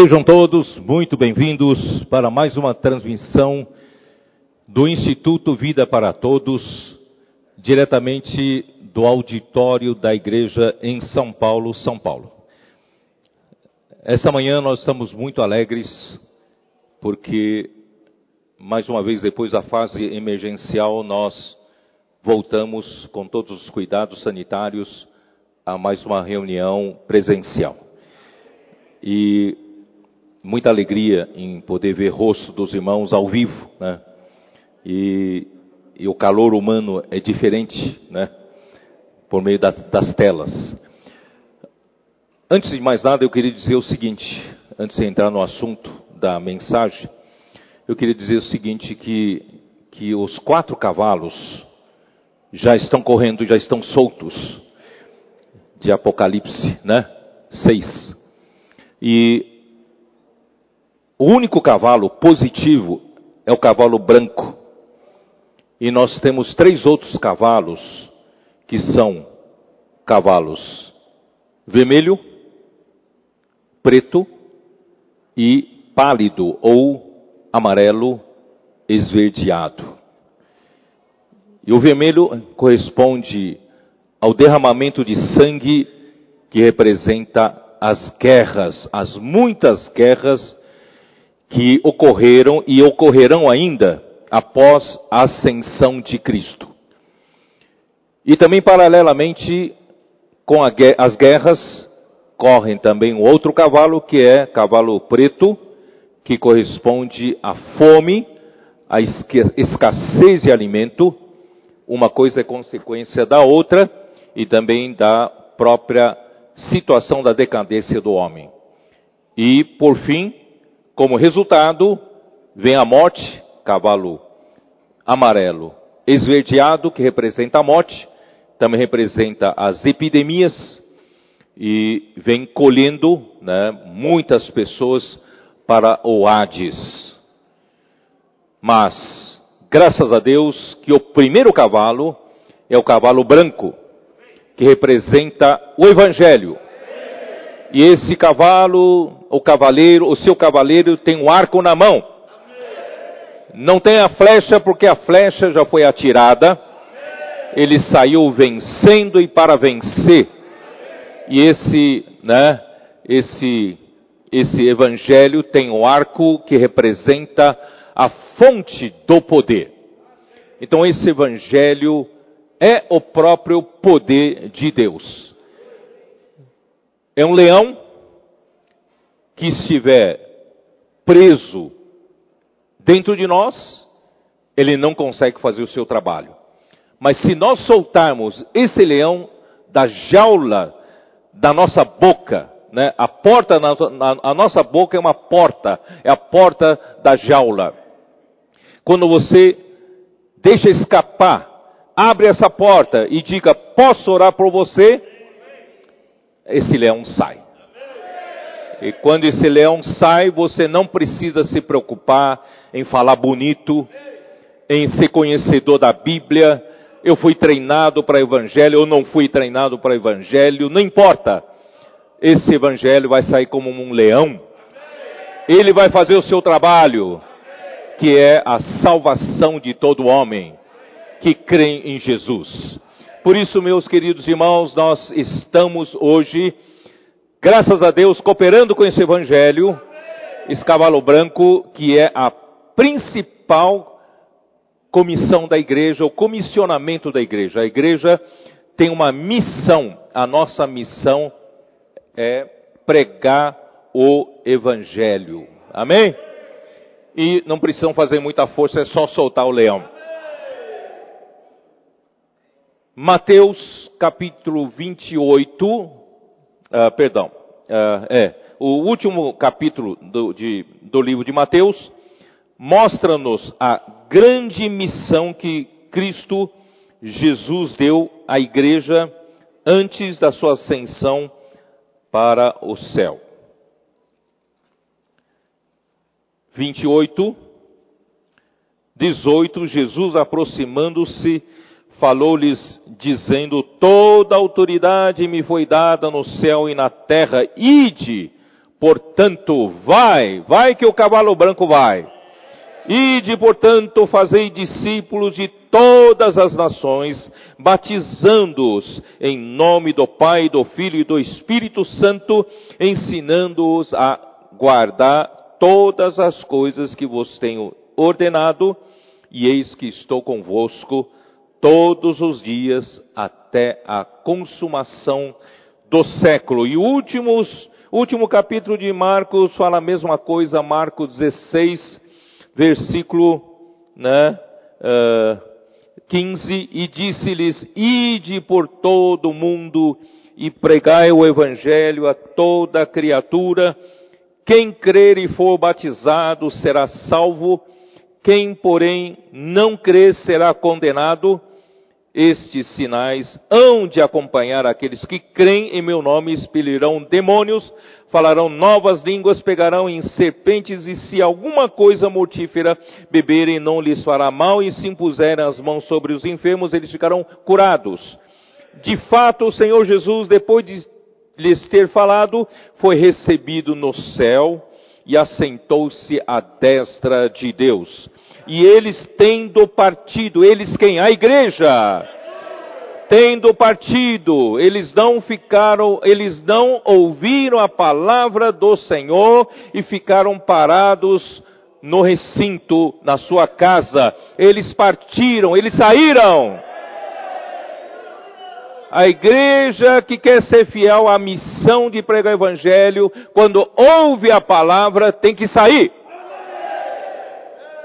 Sejam todos muito bem-vindos para mais uma transmissão do Instituto Vida para Todos, diretamente do auditório da igreja em São Paulo, São Paulo. Essa manhã nós estamos muito alegres porque, mais uma vez, depois da fase emergencial, nós voltamos com todos os cuidados sanitários a mais uma reunião presencial. E muita alegria em poder ver o rosto dos irmãos ao vivo, né? E, e o calor humano é diferente, né? Por meio das, das telas. Antes de mais nada, eu queria dizer o seguinte, antes de entrar no assunto da mensagem, eu queria dizer o seguinte, que, que os quatro cavalos já estão correndo, já estão soltos, de Apocalipse, né? Seis. E o único cavalo positivo é o cavalo branco. E nós temos três outros cavalos que são cavalos vermelho, preto e pálido ou amarelo esverdeado. E o vermelho corresponde ao derramamento de sangue que representa as guerras, as muitas guerras que ocorreram e ocorrerão ainda após a ascensão de Cristo. E também, paralelamente com a, as guerras, correm também um outro cavalo, que é cavalo preto, que corresponde à fome, à escassez de alimento. Uma coisa é consequência da outra, e também da própria situação da decadência do homem. E, por fim, como resultado, vem a morte, cavalo amarelo, esverdeado, que representa a morte, também representa as epidemias, e vem colhendo né, muitas pessoas para o Hades. Mas, graças a Deus, que o primeiro cavalo é o cavalo branco, que representa o Evangelho. E esse cavalo o cavaleiro, o seu cavaleiro tem um arco na mão. Não tem a flecha porque a flecha já foi atirada. Ele saiu vencendo e para vencer. E esse, né, esse esse evangelho tem o um arco que representa a fonte do poder. Então esse evangelho é o próprio poder de Deus. É um leão que estiver preso dentro de nós, ele não consegue fazer o seu trabalho. Mas se nós soltarmos esse leão da jaula da nossa boca, né? A porta na, a nossa boca é uma porta, é a porta da jaula. Quando você deixa escapar, abre essa porta e diga: "Posso orar por você?" Esse leão sai. E quando esse leão sai, você não precisa se preocupar em falar bonito, em ser conhecedor da Bíblia. Eu fui treinado para evangelho ou não fui treinado para evangelho, não importa. Esse evangelho vai sair como um leão. Ele vai fazer o seu trabalho, que é a salvação de todo homem que crê em Jesus. Por isso, meus queridos irmãos, nós estamos hoje graças a Deus, cooperando com esse evangelho, esse cavalo branco, que é a principal comissão da igreja, o comissionamento da igreja. A igreja tem uma missão, a nossa missão é pregar o evangelho. Amém? E não precisam fazer muita força, é só soltar o leão. Mateus capítulo 28, uh, perdão, uh, é, o último capítulo do, de, do livro de Mateus mostra-nos a grande missão que Cristo Jesus deu à igreja antes da sua ascensão para o céu. 28, 18, Jesus aproximando-se falou-lhes dizendo: Toda autoridade me foi dada no céu e na terra, ide, portanto, vai, vai que o cavalo branco vai. Ide, portanto, fazei discípulos de todas as nações, batizando-os em nome do Pai, do Filho e do Espírito Santo, ensinando-os a guardar todas as coisas que vos tenho ordenado, e eis que estou convosco todos os dias até a consumação do século. E o últimos, último capítulo de Marcos fala a mesma coisa, Marcos 16, versículo né, uh, ah, 15, e disse-lhes, ide por todo o mundo e pregai o evangelho a toda criatura, quem crer e for batizado será salvo, quem porém não crer será condenado, estes sinais hão de acompanhar aqueles que creem em meu nome, expelirão demônios, falarão novas línguas, pegarão em serpentes, e se alguma coisa mortífera beberem, não lhes fará mal, e se impuserem as mãos sobre os enfermos, eles ficarão curados. De fato, o Senhor Jesus, depois de lhes ter falado, foi recebido no céu e assentou-se à destra de Deus. E eles tendo partido, eles quem? A igreja tendo partido, eles não ficaram, eles não ouviram a palavra do Senhor e ficaram parados no recinto, na sua casa. Eles partiram, eles saíram. A igreja que quer ser fiel à missão de pregar o evangelho, quando ouve a palavra, tem que sair.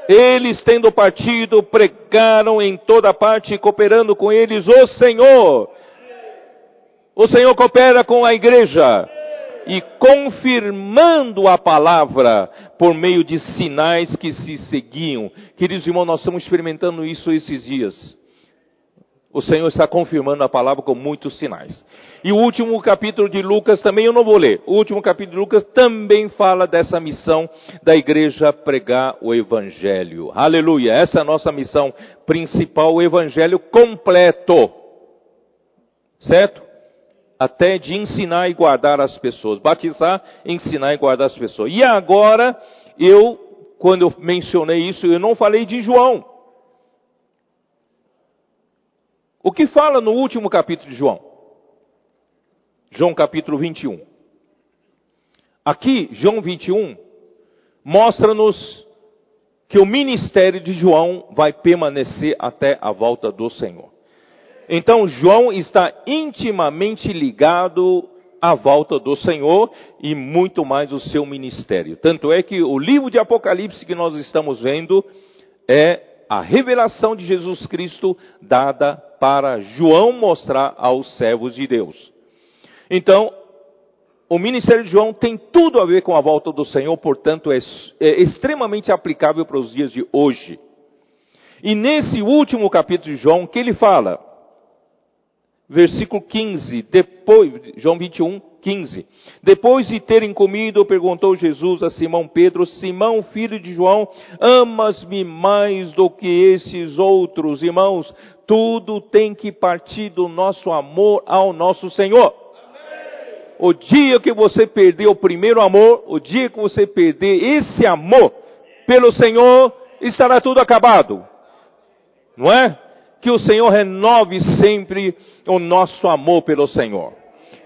Eles, tendo partido, pregaram em toda parte, cooperando com eles o Senhor. O Senhor coopera com a igreja e confirmando a palavra por meio de sinais que se seguiam. Queridos irmãos, nós estamos experimentando isso esses dias. O Senhor está confirmando a palavra com muitos sinais. E o último capítulo de Lucas também eu não vou ler. O último capítulo de Lucas também fala dessa missão da igreja pregar o evangelho. Aleluia. Essa é a nossa missão principal, o evangelho completo. Certo? Até de ensinar e guardar as pessoas. Batizar, ensinar e guardar as pessoas. E agora, eu, quando eu mencionei isso, eu não falei de João. O que fala no último capítulo de João? João capítulo 21. Aqui, João 21, mostra-nos que o ministério de João vai permanecer até a volta do Senhor. Então, João está intimamente ligado à volta do Senhor e muito mais o seu ministério. Tanto é que o livro de Apocalipse que nós estamos vendo é a revelação de Jesus Cristo dada para João mostrar aos servos de Deus. Então, o ministério de João tem tudo a ver com a volta do Senhor, portanto, é, é extremamente aplicável para os dias de hoje. E nesse último capítulo de João, que ele fala, versículo 15, depois, João 21, 15. Depois de terem comido, perguntou Jesus a Simão Pedro: Simão, filho de João, amas-me mais do que esses outros irmãos? Tudo tem que partir do nosso amor ao nosso Senhor. O dia que você perder o primeiro amor, o dia que você perder esse amor pelo Senhor, estará tudo acabado. Não é? Que o Senhor renove sempre o nosso amor pelo Senhor.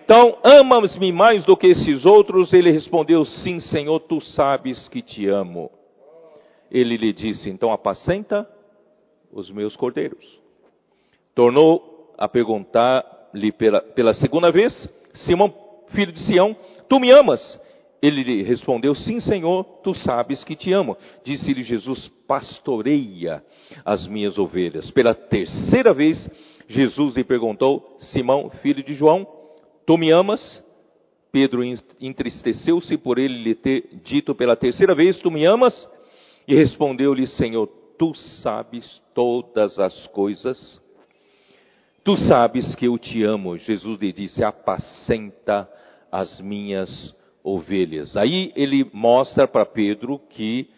Então, amas-me mais do que esses outros? Ele respondeu, sim, Senhor, tu sabes que te amo. Ele lhe disse, então apacenta os meus cordeiros. Tornou a perguntar-lhe pela, pela segunda vez, Simão, filho de Sião, tu me amas? Ele lhe respondeu, sim, Senhor, tu sabes que te amo. Disse-lhe Jesus, pastoreia as minhas ovelhas. Pela terceira vez, Jesus lhe perguntou, Simão, filho de João, Tu me amas? Pedro entristeceu-se por ele lhe ter dito pela terceira vez: Tu me amas? E respondeu-lhe: Senhor, tu sabes todas as coisas. Tu sabes que eu te amo. Jesus lhe disse: Apacenta as minhas ovelhas. Aí ele mostra para Pedro que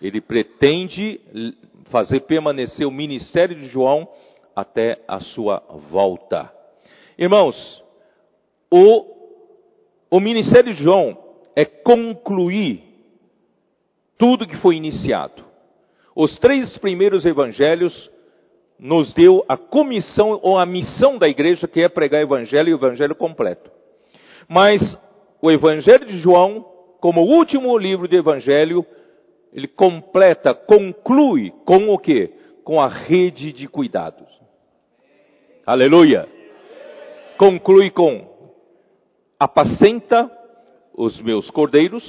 ele pretende fazer permanecer o ministério de João até a sua volta. Irmãos, o, o ministério de João é concluir tudo que foi iniciado. Os três primeiros evangelhos nos deu a comissão ou a missão da igreja, que é pregar o evangelho e o evangelho completo. Mas o evangelho de João, como último livro do evangelho, ele completa, conclui com o quê? Com a rede de cuidados. Aleluia! Conclui com apacenta os meus cordeiros,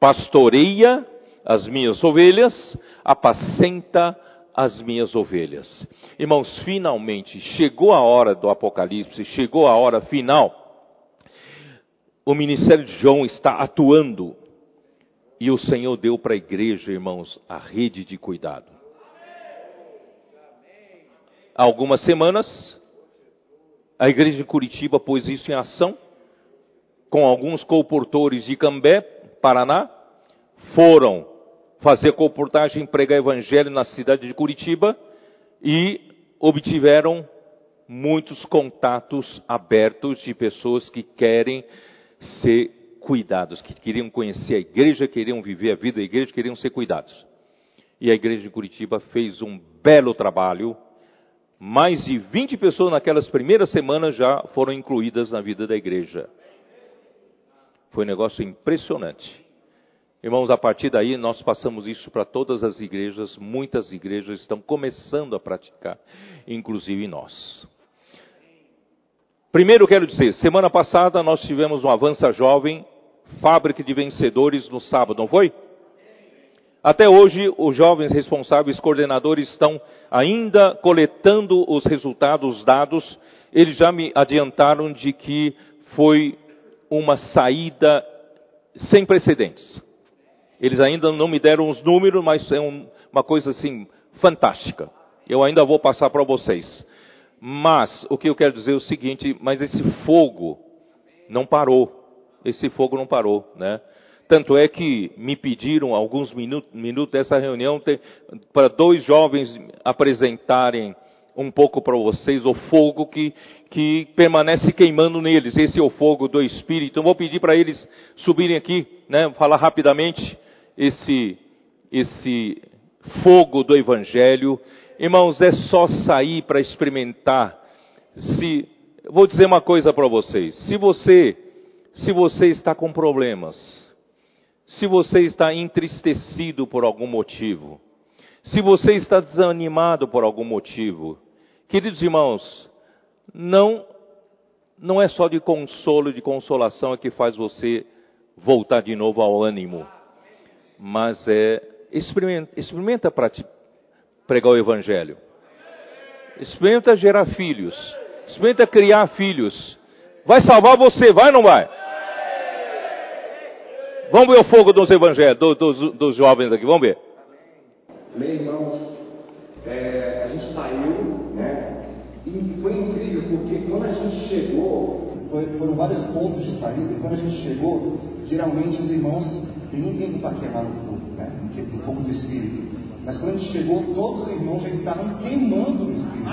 pastoreia as minhas ovelhas, apacenta as minhas ovelhas. Irmãos, finalmente chegou a hora do Apocalipse, chegou a hora final. O ministério de João está atuando e o Senhor deu para a igreja, irmãos, a rede de cuidado. Há algumas semanas, a igreja de Curitiba pôs isso em ação, com alguns comportores de Cambé, Paraná, foram fazer comportagem, pregar evangelho na cidade de Curitiba e obtiveram muitos contatos abertos de pessoas que querem ser cuidados, que queriam conhecer a igreja, queriam viver a vida da igreja, queriam ser cuidados. E a igreja de Curitiba fez um belo trabalho. Mais de 20 pessoas naquelas primeiras semanas já foram incluídas na vida da igreja. Foi um negócio impressionante. Irmãos, a partir daí nós passamos isso para todas as igrejas, muitas igrejas estão começando a praticar, inclusive nós. Primeiro quero dizer, semana passada nós tivemos um Avança Jovem, fábrica de vencedores no sábado, não foi? Até hoje, os jovens responsáveis, coordenadores, estão ainda coletando os resultados, os dados. Eles já me adiantaram de que foi uma saída sem precedentes. Eles ainda não me deram os números, mas é um, uma coisa assim fantástica. Eu ainda vou passar para vocês. Mas o que eu quero dizer é o seguinte: mas esse fogo não parou. Esse fogo não parou, né? Tanto é que me pediram alguns minutos, minutos dessa reunião para dois jovens apresentarem um pouco para vocês o fogo que, que permanece queimando neles. Esse é o fogo do Espírito. Então vou pedir para eles subirem aqui, né? Falar rapidamente esse, esse fogo do Evangelho. Irmãos, é só sair para experimentar. Se, vou dizer uma coisa para vocês. Se você, se você está com problemas, se você está entristecido por algum motivo, se você está desanimado por algum motivo, queridos irmãos, não, não é só de consolo e de consolação que faz você voltar de novo ao ânimo mas é experimenta, experimenta para pregar o evangelho. Experimenta gerar filhos. Experimenta criar filhos. Vai salvar você, vai ou não vai? Vamos ver o fogo dos evangelhos, do, dos, dos jovens aqui, vamos ver. Amém, irmãos. É, a gente saiu, né? E foi incrível, porque quando a gente chegou, foi, foram vários pontos de saída, e quando a gente chegou, geralmente os irmãos tem nem tempo para queimar no fogo, né? no fogo do Espírito. Mas quando a gente chegou, todos os irmãos já estavam queimando no Espírito.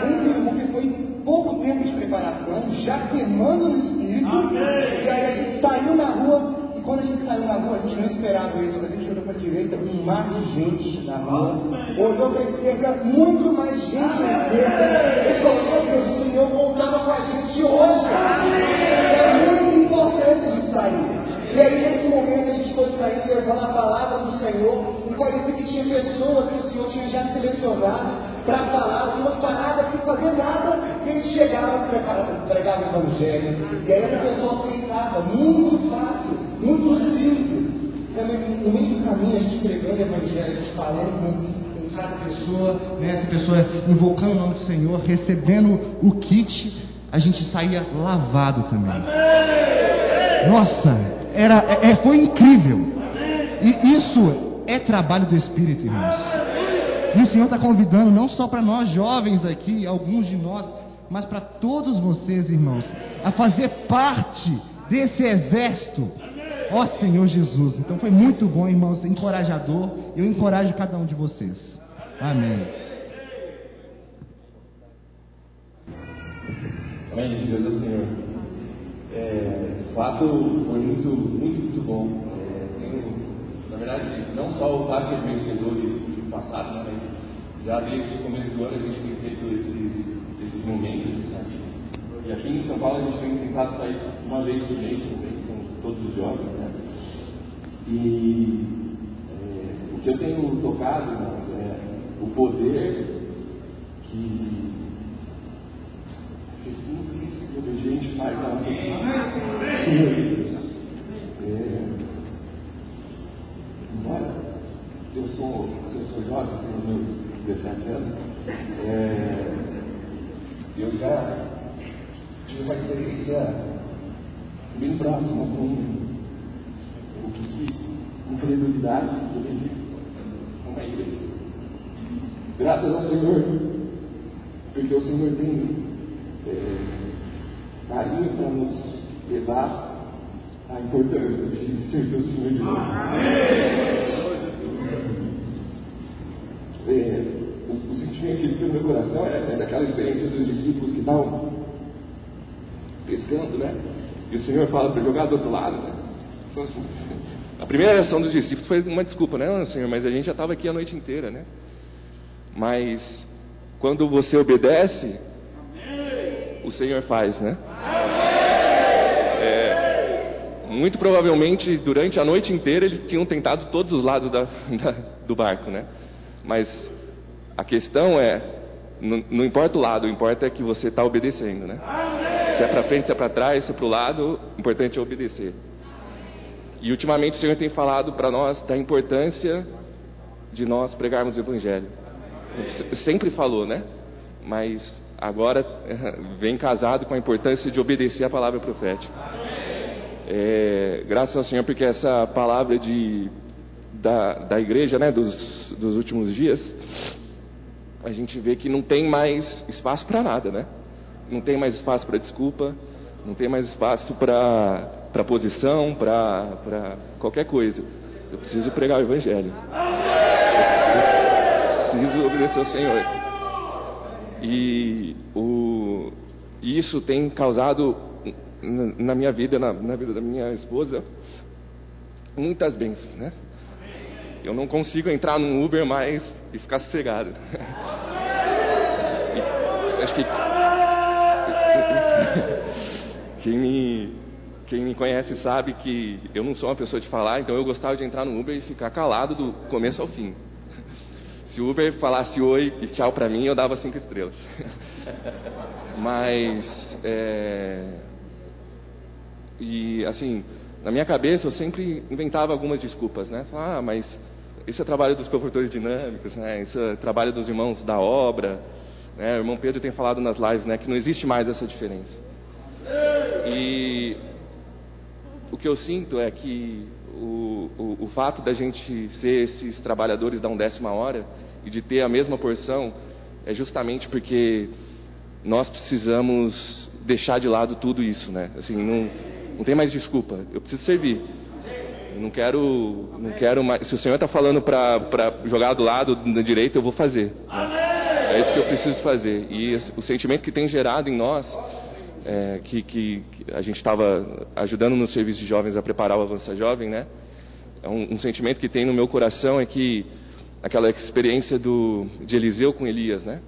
Foi porque foi pouco tempo de preparação, já queimando no Espírito. E aí a gente saiu na rua, e quando a gente saiu na rua, a gente não esperava isso. A gente olhou para a direita, um mar de gente na rua. Olhou para a esquerda, muito mais gente à esquerda. E falou, que o Senhor voltava com a gente hoje. É muito importante de sair. E aí, nesse momento, a gente foi saindo levando a palavra do Senhor. E parecia que tinha pessoas que o Senhor tinha já selecionado para falar, algumas paradas sem fazer nada. E eles chegavam e pregavam o Evangelho. E aí a pessoa aceitava. Muito fácil, muito simples. No meio do caminho, a gente pregando o Evangelho, a gente falando com, com cada pessoa, né? essa pessoa invocando o nome do Senhor, recebendo o kit, a gente saía lavado também. Nossa, era, é, é, foi incrível. E isso é trabalho do Espírito, irmãos. E o Senhor está convidando não só para nós jovens aqui, alguns de nós, mas para todos vocês, irmãos, a fazer parte desse exército. Ó Senhor Jesus. Então foi muito bom, irmãos, encorajador. Eu encorajo cada um de vocês. Amém. Amém, Jesus, Senhor. É, fato foi muito, muito, muito bom. É, tenho, na verdade, não só o Parque de Vencedores do passado, mas já desde o começo do ano a gente tem feito esses, esses momentos sair. E aqui em São Paulo a gente tem tentado sair uma vez por mês também, com todos os jovens. Né? E é, o que eu tenho tocado, irmãos, é o poder que ser simples obediente faz na nossa vida. É, embora eu sou, eu sou jovem, tenho meus 17 anos, é, eu já tive uma experiência bem próxima com o que incredulidade e obediência uma igreja. Graças ao Senhor, porque o Senhor tem é, carinho para nos levar à importância de ser o Senhor de Deus. É, o, o, sentimento que fica no meu coração é, é daquela experiência dos discípulos que estavam pescando, né? E o Senhor fala para jogar do outro lado, né? Então, assim, a primeira reação dos discípulos foi uma desculpa, né, Senhor? Mas a gente já estava aqui a noite inteira, né? Mas quando você obedece, o Senhor faz, né? É, muito provavelmente durante a noite inteira eles tinham tentado todos os lados da, da, do barco, né? Mas a questão é, não, não importa o lado, o importa é que você está obedecendo, né? Se é para frente, se é para trás, se é para o lado, o importante é obedecer. E ultimamente o Senhor tem falado para nós da importância de nós pregarmos o Evangelho. Sempre falou, né? Mas agora vem casado com a importância de obedecer a palavra profética. É, graças ao Senhor, porque essa palavra de, da, da igreja, né, dos, dos últimos dias, a gente vê que não tem mais espaço para nada, né? não tem mais espaço para desculpa, não tem mais espaço para posição, para qualquer coisa. Eu preciso pregar o Evangelho. Eu preciso, preciso obedecer ao Senhor. E o, isso tem causado na minha vida, na, na vida da minha esposa, muitas bênçãos, né? Eu não consigo entrar num Uber mais e ficar sossegado. E, acho que quem me, quem me conhece sabe que eu não sou uma pessoa de falar, então eu gostava de entrar no Uber e ficar calado do começo ao fim. Se o Uber falasse oi e tchau para mim, eu dava cinco estrelas. Mas, é... e assim, na minha cabeça eu sempre inventava algumas desculpas, né? Ah, mas isso é trabalho dos confortores dinâmicos, né? Isso é trabalho dos irmãos da obra. Né? O irmão Pedro tem falado nas lives, né, que não existe mais essa diferença. E o que eu sinto é que o, o, o fato da gente ser esses trabalhadores da undécima hora e de ter a mesma porção é justamente porque nós precisamos deixar de lado tudo isso, né? Assim, não, não tem mais desculpa. Eu preciso servir. Eu não quero, não quero mais. Se o Senhor está falando para jogar do lado da direita, eu vou fazer. Né? É isso que eu preciso fazer. E o sentimento que tem gerado em nós é, que, que, a gente estava ajudando no serviço de jovens a preparar o Avança Jovem, né? É um, um, sentimento que tem no meu coração é que aquela experiência do, de Eliseu com Elias, né?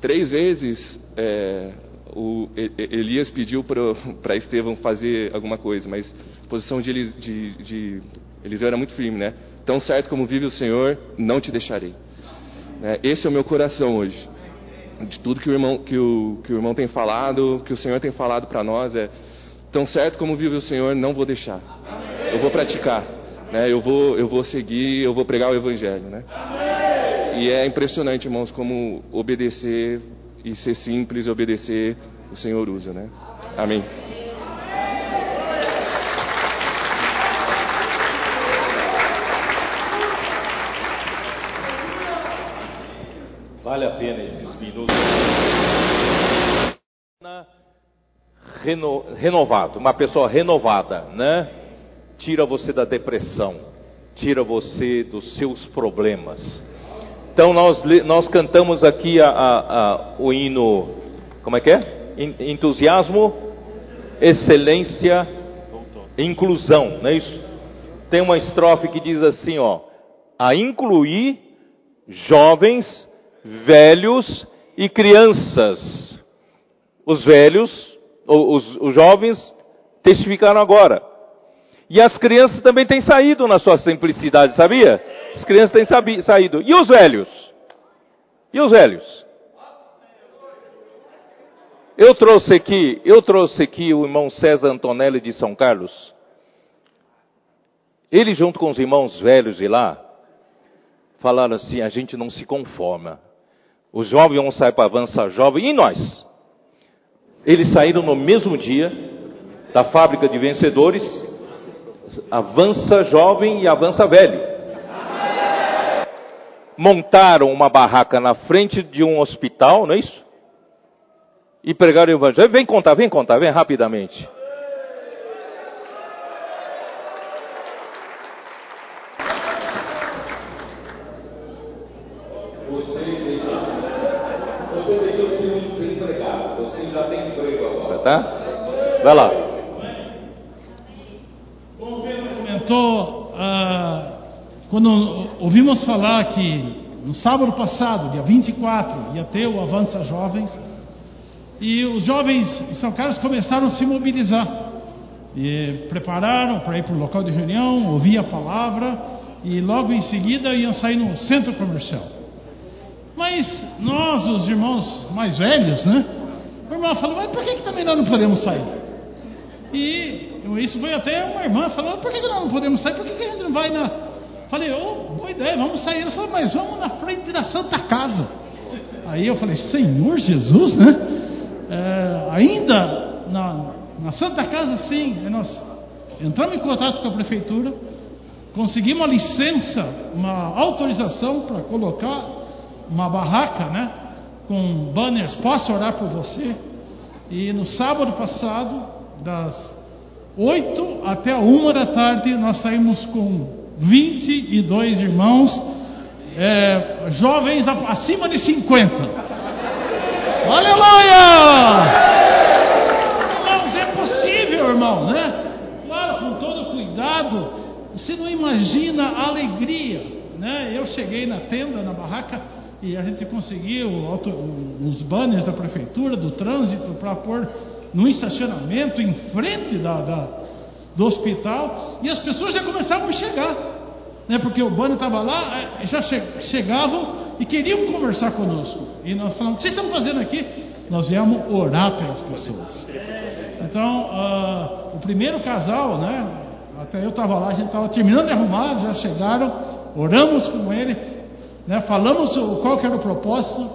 Três vezes é, o Elias pediu para Estevão fazer alguma coisa, mas a posição de, de, de Eliseu era muito firme, né? Tão certo como vive o Senhor, não te deixarei. É, esse é o meu coração hoje de tudo que o irmão, que o, que o irmão tem falado, que o Senhor tem falado para nós, é tão certo como vive o Senhor, não vou deixar. Eu vou praticar, né? Eu vou, eu vou seguir, eu vou pregar o Evangelho, né? E é impressionante, irmãos, como obedecer e ser simples e obedecer o Senhor usa, né? Amém. Vale a pena esses minutos. Reno, renovado, uma pessoa renovada, né? Tira você da depressão, tira você dos seus problemas. Então nós, nós cantamos aqui a, a, a, o hino, como é que é? Entusiasmo excelência, inclusão, não é isso? Tem uma estrofe que diz assim, ó, a incluir jovens, velhos e crianças. Os velhos, os, os jovens testificaram agora. E as crianças também têm saído na sua simplicidade, sabia? As crianças têm saído. E os velhos? E os velhos? Eu trouxe aqui, eu trouxe aqui o irmão César Antonelli de São Carlos. Ele junto com os irmãos velhos de lá, falaram assim, a gente não se conforma. Os jovens vão sair para avançar jovem, e nós? Eles saíram no mesmo dia da fábrica de vencedores, avança jovem e avança velho. Montaram uma barraca na frente de um hospital, não é isso? E pregaram o evangelho. Vem contar, vem contar, vem rapidamente. Tá? Vai lá. Bom, o Pedro comentou, ah, quando ouvimos falar que no sábado passado, dia 24, ia ter o Avança Jovens, e os jovens de São Carlos começaram a se mobilizar. E prepararam para ir para o local de reunião, ouvir a palavra, e logo em seguida iam sair no centro comercial. Mas nós, os irmãos mais velhos, né? O irmão falou, mas por que, que também nós não podemos sair? E isso foi até uma irmã falou, por que, que nós não podemos sair? Por que, que a gente não vai na. Falei, oh, boa ideia, vamos sair. Ela falou, mas vamos na frente da Santa Casa. Aí eu falei, Senhor Jesus, né? É, ainda na, na Santa Casa, sim, nós entramos em contato com a prefeitura, conseguimos uma licença, uma autorização para colocar uma barraca, né? Com banners, posso orar por você? E no sábado passado, das 8 até a 1 da tarde, nós saímos com 22 irmãos, é, jovens acima de 50. Aleluia! Irmãos, é possível, irmão, né? Claro, com todo cuidado. Você não imagina a alegria, né? Eu cheguei na tenda, na barraca, e a gente conseguiu os banners da prefeitura, do trânsito, para pôr no estacionamento, em frente da, da, do hospital, e as pessoas já começavam a chegar, né, porque o banner estava lá, é, já che chegavam e queriam conversar conosco. E nós falamos: o que vocês estão fazendo aqui? Nós viemos orar pelas pessoas. Então, uh, o primeiro casal, né, até eu estava lá, a gente estava terminando de arrumar, já chegaram, oramos com ele, né? Falamos qual era o propósito,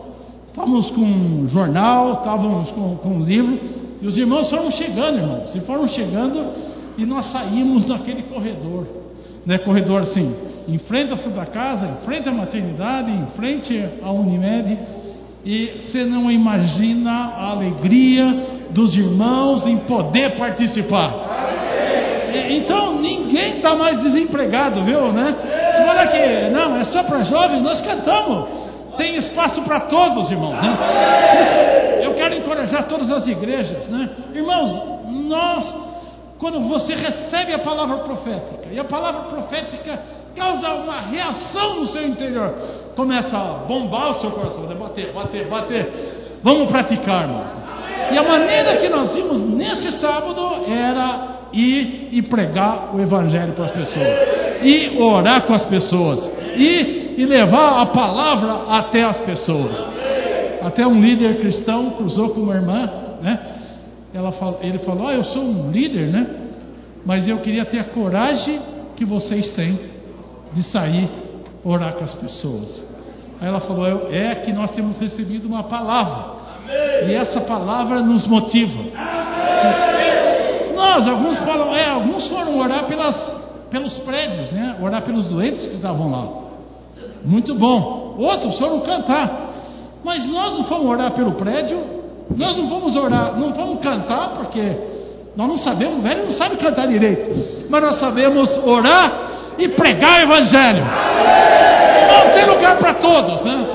estávamos com um jornal, estávamos com, com um livro, e os irmãos foram chegando, irmãos, e foram chegando, e nós saímos naquele corredor, né? corredor assim, em frente à Santa Casa, em frente à maternidade, em frente à Unimed, e você não imagina a alegria dos irmãos em poder participar. Então ninguém está mais desempregado, viu, né? Se fala que não, é só para jovens, nós cantamos. Tem espaço para todos, irmãos. Né? Isso, eu quero encorajar todas as igrejas, né? Irmãos, nós, quando você recebe a palavra profética, e a palavra profética causa uma reação no seu interior, começa a bombar o seu coração, né? bater, bater, bater. Vamos praticar, irmãos. E a maneira que nós vimos nesse sábado era ir e pregar o Evangelho para as pessoas, e orar com as pessoas, e, e levar a palavra até as pessoas. Até um líder cristão cruzou com uma irmã, né? Ela ele falou: ah, Eu sou um líder, né? Mas eu queria ter a coragem que vocês têm de sair orar com as pessoas. Aí ela falou: É que nós temos recebido uma palavra, e essa palavra nos motiva nós, alguns falam, é, alguns foram orar pelas, pelos prédios, né? Orar pelos doentes que estavam lá. Muito bom. Outros foram cantar. Mas nós não fomos orar pelo prédio, nós não vamos orar, não vamos cantar, porque nós não sabemos, o velho não sabe cantar direito. Mas nós sabemos orar e pregar o evangelho. Não tem lugar para todos, né?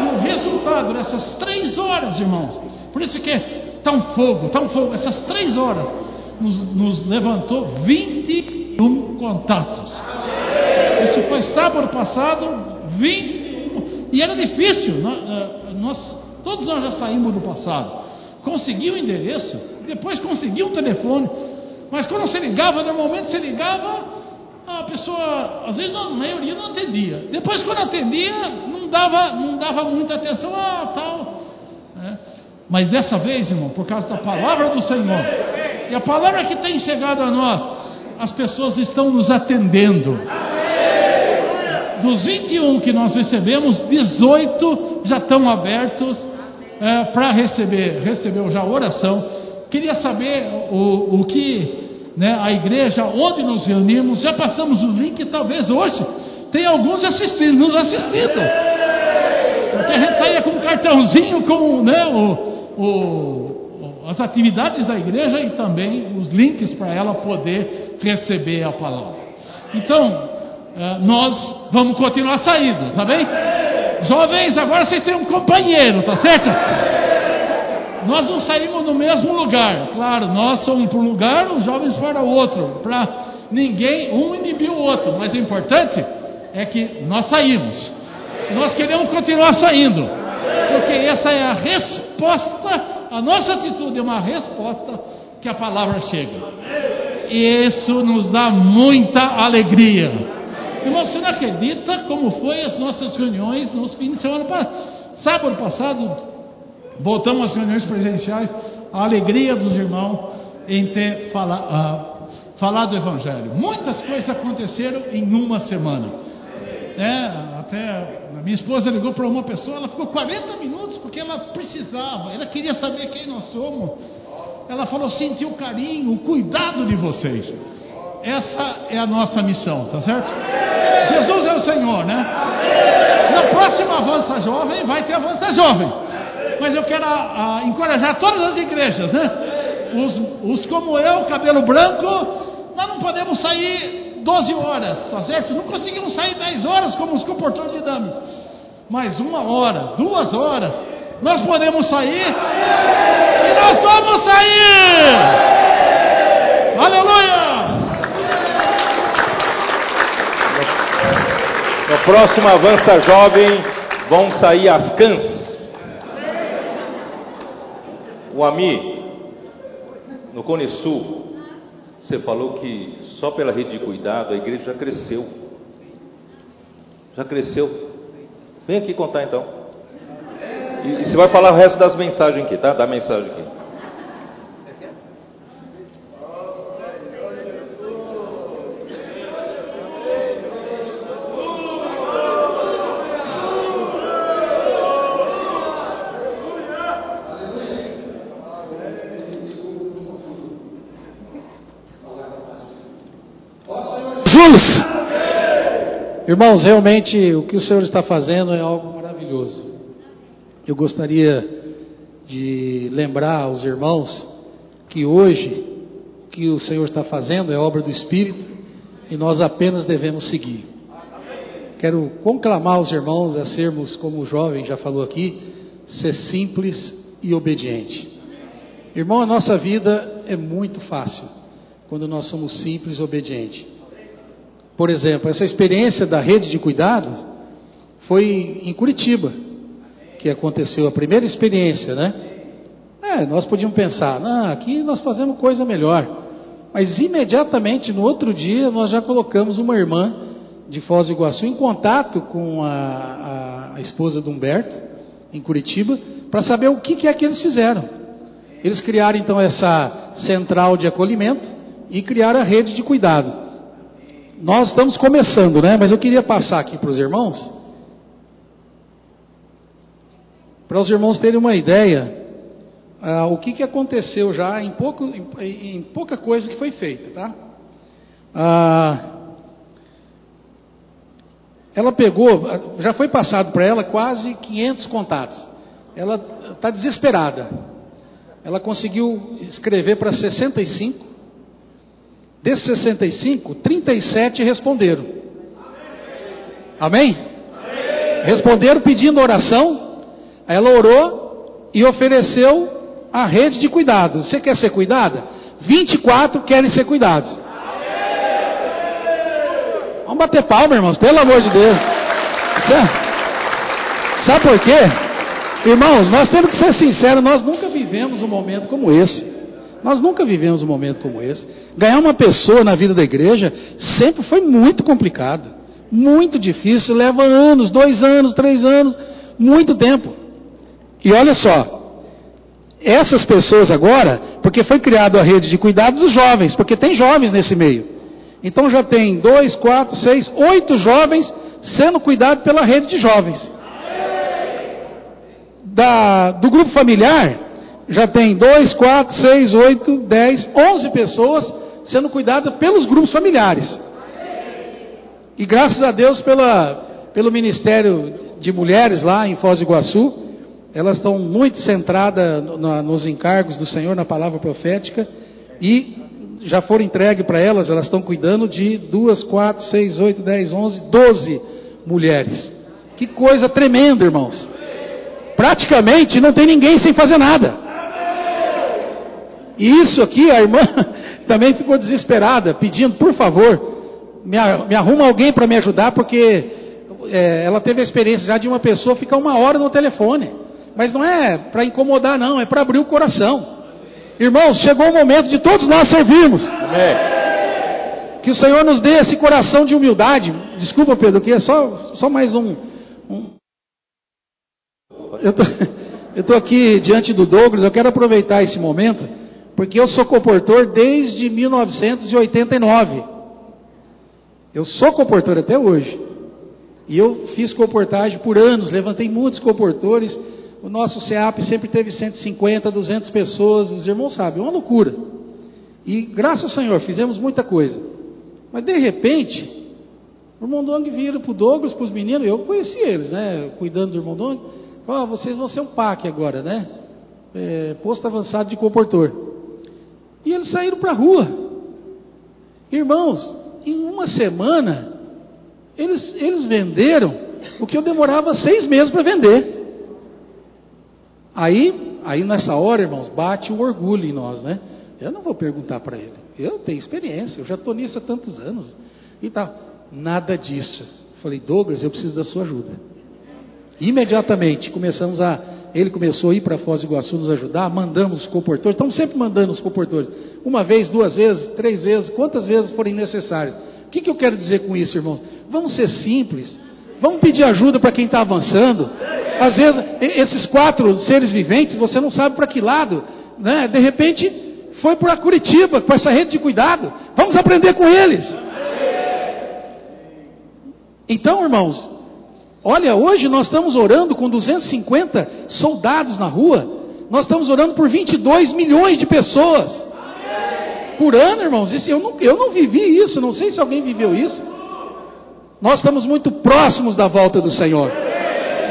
O resultado dessas três horas, irmãos. Por isso que está um fogo, está um fogo. Essas três horas nos, nos levantou 21 contatos. Isso foi sábado passado, 21. E era difícil. Eh, nós, todos nós já saímos do passado. Consegui o endereço, depois consegui o telefone. Mas quando você ligava, normalmente você ligava, a pessoa, às vezes a maioria não atendia. Depois quando atendia, não dava, não dava muita atenção, ah, tal. Mas dessa vez, irmão, por causa da palavra do Senhor, e a palavra que tem chegado a nós, as pessoas estão nos atendendo. Dos 21 que nós recebemos, 18 já estão abertos é, para receber, recebeu já oração. Queria saber o, o que né, a igreja, onde nos reunimos, já passamos o link, talvez hoje tem alguns assistindo, nos assistindo. Porque a gente saía com um cartãozinho com né, o, o, as atividades da igreja e também os links para ela poder receber a palavra. Então, é, nós vamos continuar saindo, tá bem? Jovens, agora vocês têm um companheiro, tá certo? Nós não saímos no mesmo lugar, claro, nós somos para um lugar, os jovens para outro, para ninguém, um inibir o outro, mas o importante é que nós saímos. Nós queremos continuar saindo, porque essa é a resposta, a nossa atitude é uma resposta que a palavra chega. E isso nos dá muita alegria. Irmão, você não acredita como foi as nossas reuniões nos fins de semana Sábado passado, voltamos às reuniões presenciais, a alegria dos irmãos em ter fala, uh, falado do Evangelho. Muitas coisas aconteceram em uma semana. É, até a minha esposa ligou para uma pessoa, ela ficou 40 minutos porque ela precisava, ela queria saber quem nós somos. Ela falou: sentiu o carinho, o cuidado de vocês. Essa é a nossa missão, tá certo? Jesus é o Senhor, né? Na próxima Avança Jovem vai ter Avança Jovem. Mas eu quero a, a, encorajar todas as igrejas, né? Os, os como eu, cabelo branco, nós não podemos sair 12 horas, tá certo? Não conseguimos sair 10 horas como os comportores de dame. Mas uma hora, duas horas, nós podemos sair e nós vamos sair! Aleluia! No próximo Avança Jovem vão sair as cãs. O Ami, no Cone Sul, você falou que só pela rede de cuidado a igreja já cresceu. Já cresceu. Vem aqui contar então. E, e você vai falar o resto das mensagens aqui, tá? Da mensagem aqui. Jesus. Irmãos, realmente o que o Senhor está fazendo é algo maravilhoso. Eu gostaria de lembrar aos irmãos que hoje o que o Senhor está fazendo é obra do Espírito e nós apenas devemos seguir. Quero conclamar os irmãos a sermos, como o jovem já falou aqui, ser simples e obediente. Irmão, a nossa vida é muito fácil quando nós somos simples e obedientes. Por exemplo, essa experiência da rede de cuidados foi em Curitiba que aconteceu a primeira experiência, né? É, nós podíamos pensar, não, aqui nós fazemos coisa melhor. Mas imediatamente no outro dia nós já colocamos uma irmã de Foz do Iguaçu em contato com a, a, a esposa do Humberto, em Curitiba, para saber o que, que é que eles fizeram. Eles criaram então essa central de acolhimento e criaram a rede de cuidado. Nós estamos começando, né? Mas eu queria passar aqui para os irmãos, para os irmãos terem uma ideia, uh, o que, que aconteceu já em, pouco, em, em, pouca coisa que foi feita, tá? Uh, ela pegou, já foi passado para ela quase 500 contatos. Ela está desesperada. Ela conseguiu escrever para 65 Desses 65, 37 responderam. Amém? Responderam pedindo oração. Ela orou e ofereceu a rede de cuidado. Você quer ser cuidada? 24 querem ser cuidados. Vamos bater palma, irmãos, pelo amor de Deus. Sabe por quê? Irmãos, nós temos que ser sinceros, nós nunca vivemos um momento como esse. Nós nunca vivemos um momento como esse. Ganhar uma pessoa na vida da igreja sempre foi muito complicado, muito difícil, leva anos, dois anos, três anos, muito tempo. E olha só, essas pessoas agora, porque foi criada a rede de cuidado dos jovens, porque tem jovens nesse meio. Então já tem dois, quatro, seis, oito jovens sendo cuidados pela rede de jovens. Da, do grupo familiar, já tem dois, quatro, seis, oito, dez, onze pessoas sendo cuidadas pelos grupos familiares. E graças a Deus pela, pelo Ministério de Mulheres lá em Foz do Iguaçu, elas estão muito centradas nos encargos do Senhor na palavra profética e já foram entregues para elas, elas estão cuidando de duas, quatro, seis, oito, dez, onze, doze mulheres. Que coisa tremenda, irmãos. Praticamente não tem ninguém sem fazer nada. E isso aqui, a irmã também ficou desesperada, pedindo, por favor, me, me arruma alguém para me ajudar, porque é, ela teve a experiência já de uma pessoa ficar uma hora no telefone. Mas não é para incomodar, não, é para abrir o coração. Irmãos, chegou o momento de todos nós servirmos. Amém. Que o Senhor nos dê esse coração de humildade. Desculpa, Pedro, que é só, só mais um. um... Eu estou aqui diante do Douglas, eu quero aproveitar esse momento porque eu sou comportor desde 1989. Eu sou comportor até hoje. E eu fiz comportagem por anos, levantei muitos comportores. O nosso CEAP sempre teve 150, 200 pessoas. Os irmãos sabem, é uma loucura. E graças ao Senhor, fizemos muita coisa. Mas de repente, o irmão Dong vira para o Douglas, para os meninos, eu conheci eles, né? Cuidando do irmão Dong. Falou, ah, vocês vão ser um PAC agora, né? É, posto avançado de comportor. E saíram para a rua. Irmãos, em uma semana, eles, eles venderam o que eu demorava seis meses para vender. Aí, aí nessa hora, irmãos, bate um orgulho em nós, né? Eu não vou perguntar para ele. Eu tenho experiência, eu já estou nisso há tantos anos. E tal. Nada disso. Falei, Douglas, eu preciso da sua ajuda. Imediatamente começamos a ele começou a ir para Foz do Iguaçu nos ajudar, mandamos os comportores, estamos sempre mandando os comportores, uma vez, duas vezes, três vezes, quantas vezes forem necessárias. O que, que eu quero dizer com isso, irmãos? Vamos ser simples, vamos pedir ajuda para quem está avançando. Às vezes, esses quatro seres viventes, você não sabe para que lado, né? de repente, foi para Curitiba, com essa rede de cuidado, vamos aprender com eles. Então, irmãos, Olha, hoje nós estamos orando com 250 soldados na rua. Nós estamos orando por 22 milhões de pessoas. Por ano, irmãos. Isso, eu, não, eu não vivi isso. Não sei se alguém viveu isso. Nós estamos muito próximos da volta do Senhor.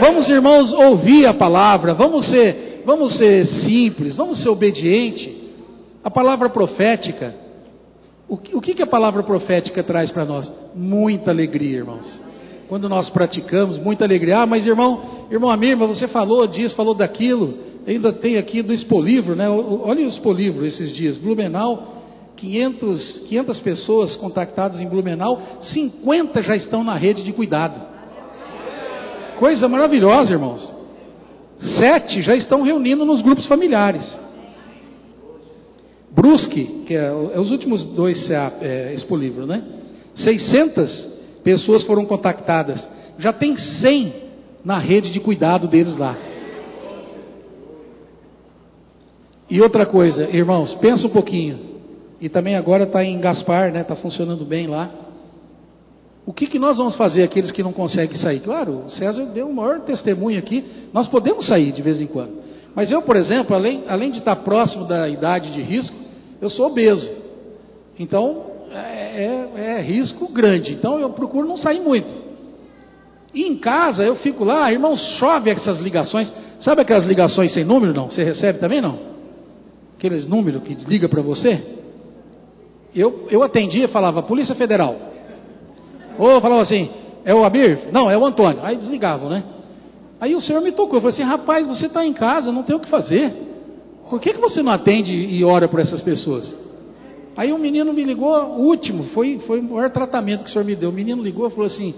Vamos, irmãos, ouvir a palavra. Vamos ser, vamos ser simples. Vamos ser obedientes. A palavra profética. O que, o que a palavra profética traz para nós? Muita alegria, irmãos quando nós praticamos, muita alegria. Ah, mas irmão, irmão Amir, você falou disso, falou daquilo. Ainda tem aqui do Expolivro, né? Olha o Expolivro esses dias. Blumenau, 500, 500 pessoas contactadas em Blumenau, 50 já estão na rede de cuidado. Coisa maravilhosa, irmãos. Sete já estão reunindo nos grupos familiares. Brusque, que é, é os últimos dois é, Expolivro, né? 600 pessoas foram contactadas. Já tem 100 na rede de cuidado deles lá. E outra coisa, irmãos, pensa um pouquinho. E também agora está em Gaspar, né? Está funcionando bem lá. O que, que nós vamos fazer aqueles que não conseguem sair? Claro, o César deu o maior testemunho aqui. Nós podemos sair de vez em quando. Mas eu, por exemplo, além, além de estar próximo da idade de risco, eu sou obeso. Então, é, é, é risco grande. Então eu procuro não sair muito. E em casa eu fico lá, irmão, chove essas ligações. Sabe aquelas ligações sem número? Não? Você recebe também não? Aqueles números que liga para você? Eu, eu atendia e falava, Polícia Federal. Ou falava assim, é o Abir? Não, é o Antônio. Aí desligavam, né? Aí o senhor me tocou, eu falei assim, rapaz, você está em casa, não tem o que fazer. Por que, que você não atende e ora por essas pessoas? Aí um menino me ligou, o último, foi, foi o maior tratamento que o senhor me deu. O menino ligou e falou assim: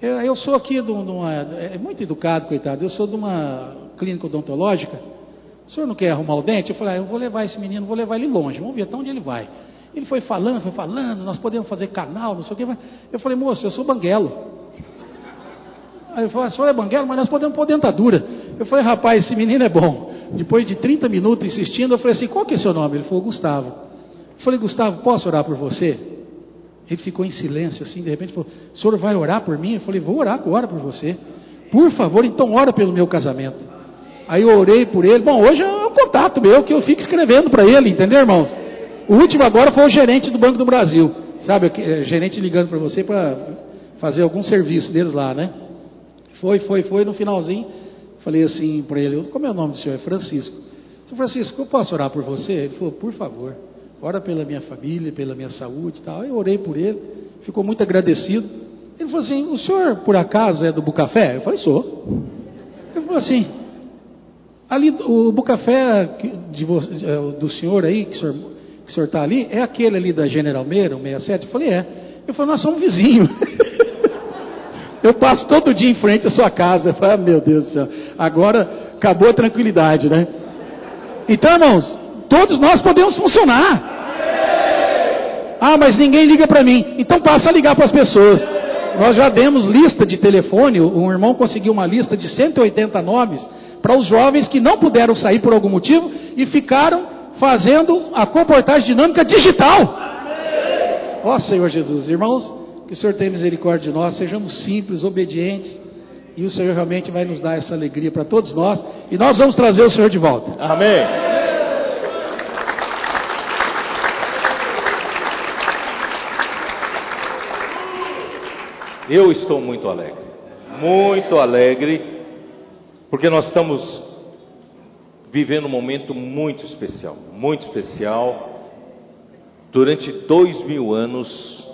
Eu, eu sou aqui de uma. É muito educado, coitado, eu sou de uma clínica odontológica. O senhor não quer arrumar o dente? Eu falei: ah, Eu vou levar esse menino, vou levar ele longe, vamos ver até onde ele vai. Ele foi falando, foi falando, nós podemos fazer canal, não sei o que. Eu falei: Moço, eu sou banguelo. Aí ele falou: senhor é banguelo, mas nós podemos pôr dentadura. Eu falei: Rapaz, esse menino é bom. Depois de 30 minutos insistindo, eu falei assim: Qual que é seu nome? Ele falou: Gustavo. Eu falei, Gustavo, posso orar por você? Ele ficou em silêncio, assim, de repente falou: O senhor vai orar por mim? Eu falei: Vou orar agora por você. Por favor, então ora pelo meu casamento. Aí eu orei por ele. Bom, hoje é um contato meu que eu fico escrevendo para ele, entendeu, irmãos? O último agora foi o gerente do Banco do Brasil. Sabe, é, gerente ligando para você para fazer algum serviço deles lá, né? Foi, foi, foi. No finalzinho, falei assim para ele: Como é o nome do senhor? É Francisco. Sr. Francisco, eu posso orar por você? Ele falou: Por favor ora pela minha família, pela minha saúde e tal. Eu orei por ele, ficou muito agradecido. Ele falou assim: O senhor, por acaso, é do Bucafé? Eu falei: Sou. Ele falou assim: Ali, o Bucafé de, é, do senhor aí, que o senhor que o senhor está ali, é aquele ali da General Meira, o 67? Eu falei: É. Ele falou: Nós somos vizinhos. Eu passo todo dia em frente à sua casa. Eu falei: ah, Meu Deus do céu, agora acabou a tranquilidade, né? Então, irmãos, Todos nós podemos funcionar. Ah, mas ninguém liga para mim. Então passa a ligar para as pessoas. Nós já demos lista de telefone. Um irmão conseguiu uma lista de 180 nomes para os jovens que não puderam sair por algum motivo e ficaram fazendo a comportagem dinâmica digital. Ó oh, Senhor Jesus, irmãos, que o Senhor tenha misericórdia de nós, sejamos simples, obedientes, e o Senhor realmente vai nos dar essa alegria para todos nós, e nós vamos trazer o Senhor de volta. Amém. Eu estou muito alegre, muito alegre, porque nós estamos vivendo um momento muito especial, muito especial. Durante dois mil anos,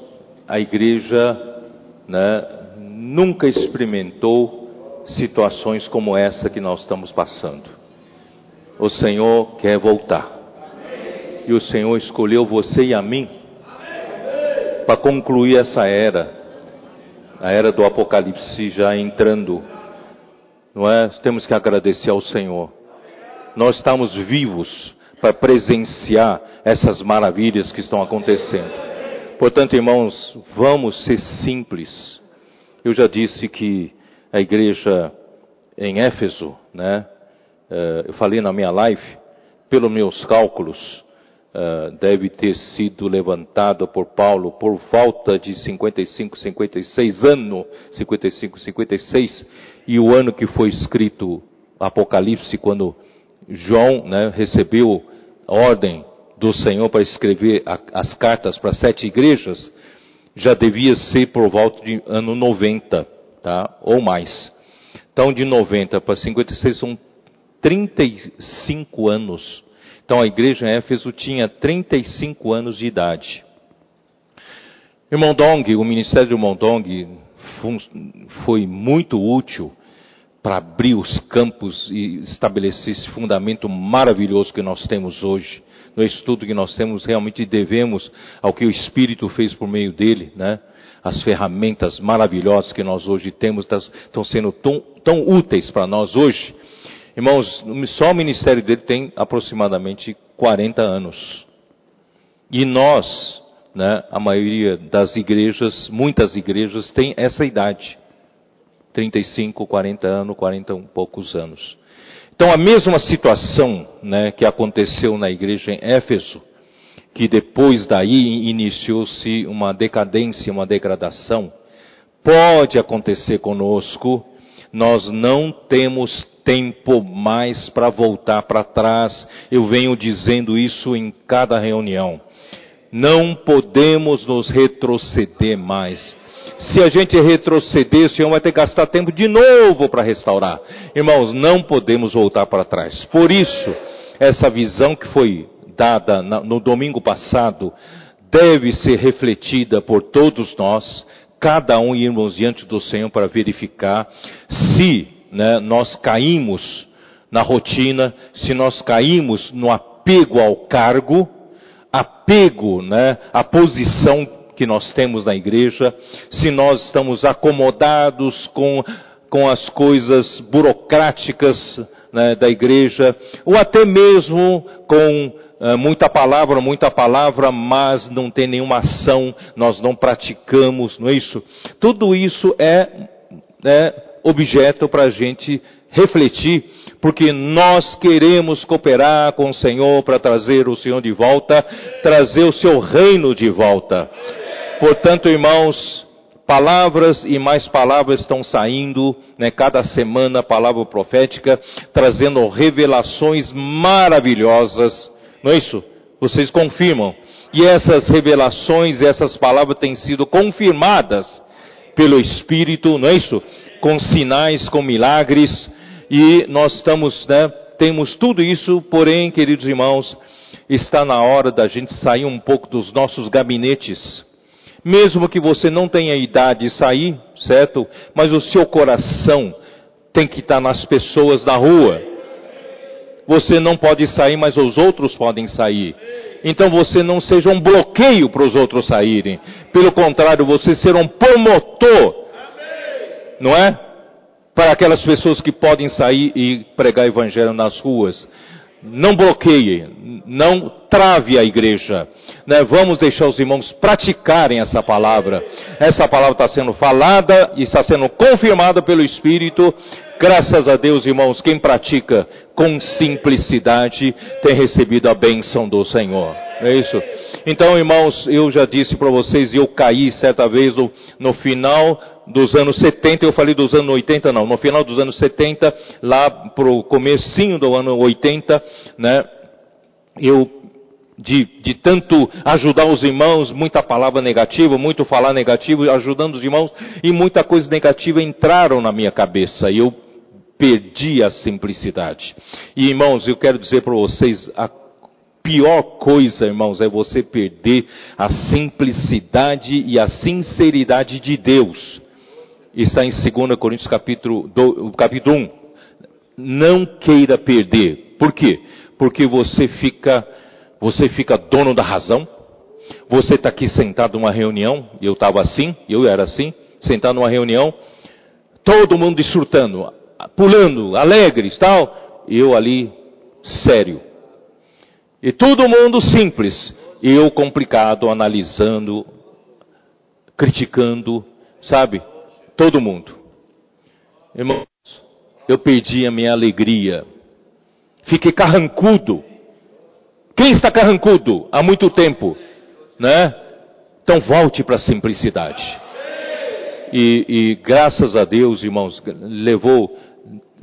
a igreja né, nunca experimentou situações como essa que nós estamos passando. O Senhor quer voltar. E o Senhor escolheu você e a mim para concluir essa era a era do Apocalipse já entrando, não é? Temos que agradecer ao Senhor. Nós estamos vivos para presenciar essas maravilhas que estão acontecendo. Portanto, irmãos, vamos ser simples. Eu já disse que a igreja em Éfeso, né? Eh, eu falei na minha live, pelos meus cálculos, uh, deve ter sido levantada por Paulo por volta de 55, 56 anos, 55, 56, e o ano que foi escrito Apocalipse, quando João né, recebeu a ordem do Senhor para escrever a, as cartas para sete igrejas, já devia ser por volta de ano 90, tá? ou mais. Então, de 90 para 56 são 35 anos então a igreja em Éfeso tinha 35 anos de idade. Irmão Dong, o ministério do irmão Dong foi muito útil para abrir os campos e estabelecer esse fundamento maravilhoso que nós temos hoje. No estudo que nós temos, realmente devemos ao que o Espírito fez por meio dele, né? As ferramentas maravilhosas que nós hoje temos estão sendo tão, tão úteis para nós hoje Irmãos, só o ministério dele tem aproximadamente 40 anos. E nós, né, a maioria das igrejas, muitas igrejas têm essa idade. 35, 40 anos, 40 e poucos anos. Então a mesma situação né, que aconteceu na igreja em Éfeso, que depois daí iniciou-se uma decadência, uma degradação, pode acontecer conosco. Nós não temos tempo mais para voltar para trás. Eu venho dizendo isso em cada reunião. Não podemos nos retroceder mais. Se a gente retroceder, o Senhor vai ter que gastar tempo de novo para restaurar. Irmãos, não podemos voltar para trás. Por isso, essa visão que foi dada no domingo passado deve ser refletida por todos nós, cada um irmos diante do Senhor para verificar se né, nós caímos na rotina, se nós caímos no apego ao cargo, apego né, à posição que nós temos na igreja, se nós estamos acomodados com, com as coisas burocráticas né, da igreja, ou até mesmo com uh, muita palavra, muita palavra, mas não tem nenhuma ação, nós não praticamos, não é isso? Tudo isso é, é objeto para a gente refletir, porque nós queremos cooperar com o Senhor para trazer o Senhor de volta, trazer o seu reino de volta. Portanto, irmãos, palavras e mais palavras estão saindo, né, cada semana palavra profética, trazendo revelações maravilhosas, não é isso? Vocês confirmam. E essas revelações, essas palavras têm sido confirmadas pelo Espírito, não é isso? Com sinais, com milagres, e nós estamos, né, temos tudo isso, porém, queridos irmãos, está na hora da gente sair um pouco dos nossos gabinetes mesmo que você não tenha idade de sair, certo? Mas o seu coração tem que estar nas pessoas da rua. Você não pode sair, mas os outros podem sair. Então você não seja um bloqueio para os outros saírem. Pelo contrário, você ser um promotor. Não é? Para aquelas pessoas que podem sair e pregar evangelho nas ruas. Não bloqueie, não trave a igreja. Né? Vamos deixar os irmãos praticarem essa palavra. Essa palavra está sendo falada e está sendo confirmada pelo Espírito. Graças a Deus, irmãos, quem pratica com simplicidade tem recebido a bênção do Senhor. É isso? Então, irmãos, eu já disse para vocês, eu caí certa vez no, no final dos anos 70, eu falei dos anos 80 não, no final dos anos 70, lá pro comecinho do ano 80, né, eu de, de tanto ajudar os irmãos, muita palavra negativa, muito falar negativo, ajudando os irmãos, e muita coisa negativa entraram na minha cabeça, e eu perdi a simplicidade. E irmãos, eu quero dizer para vocês, a pior coisa, irmãos, é você perder a simplicidade e a sinceridade de Deus está em 2 Coríntios capítulo, do, capítulo 1. Não queira perder. Por quê? Porque você fica, você fica dono da razão. Você está aqui sentado numa reunião, eu estava assim, eu era assim, sentado numa reunião, todo mundo desfrutando, pulando, alegres, tal, eu ali sério. E todo mundo simples, eu complicado, analisando, criticando, sabe? Todo mundo. Irmãos, eu perdi a minha alegria. Fiquei carrancudo. Quem está carrancudo há muito tempo? Né? Então volte para a simplicidade. E, e, graças a Deus, irmãos, levou,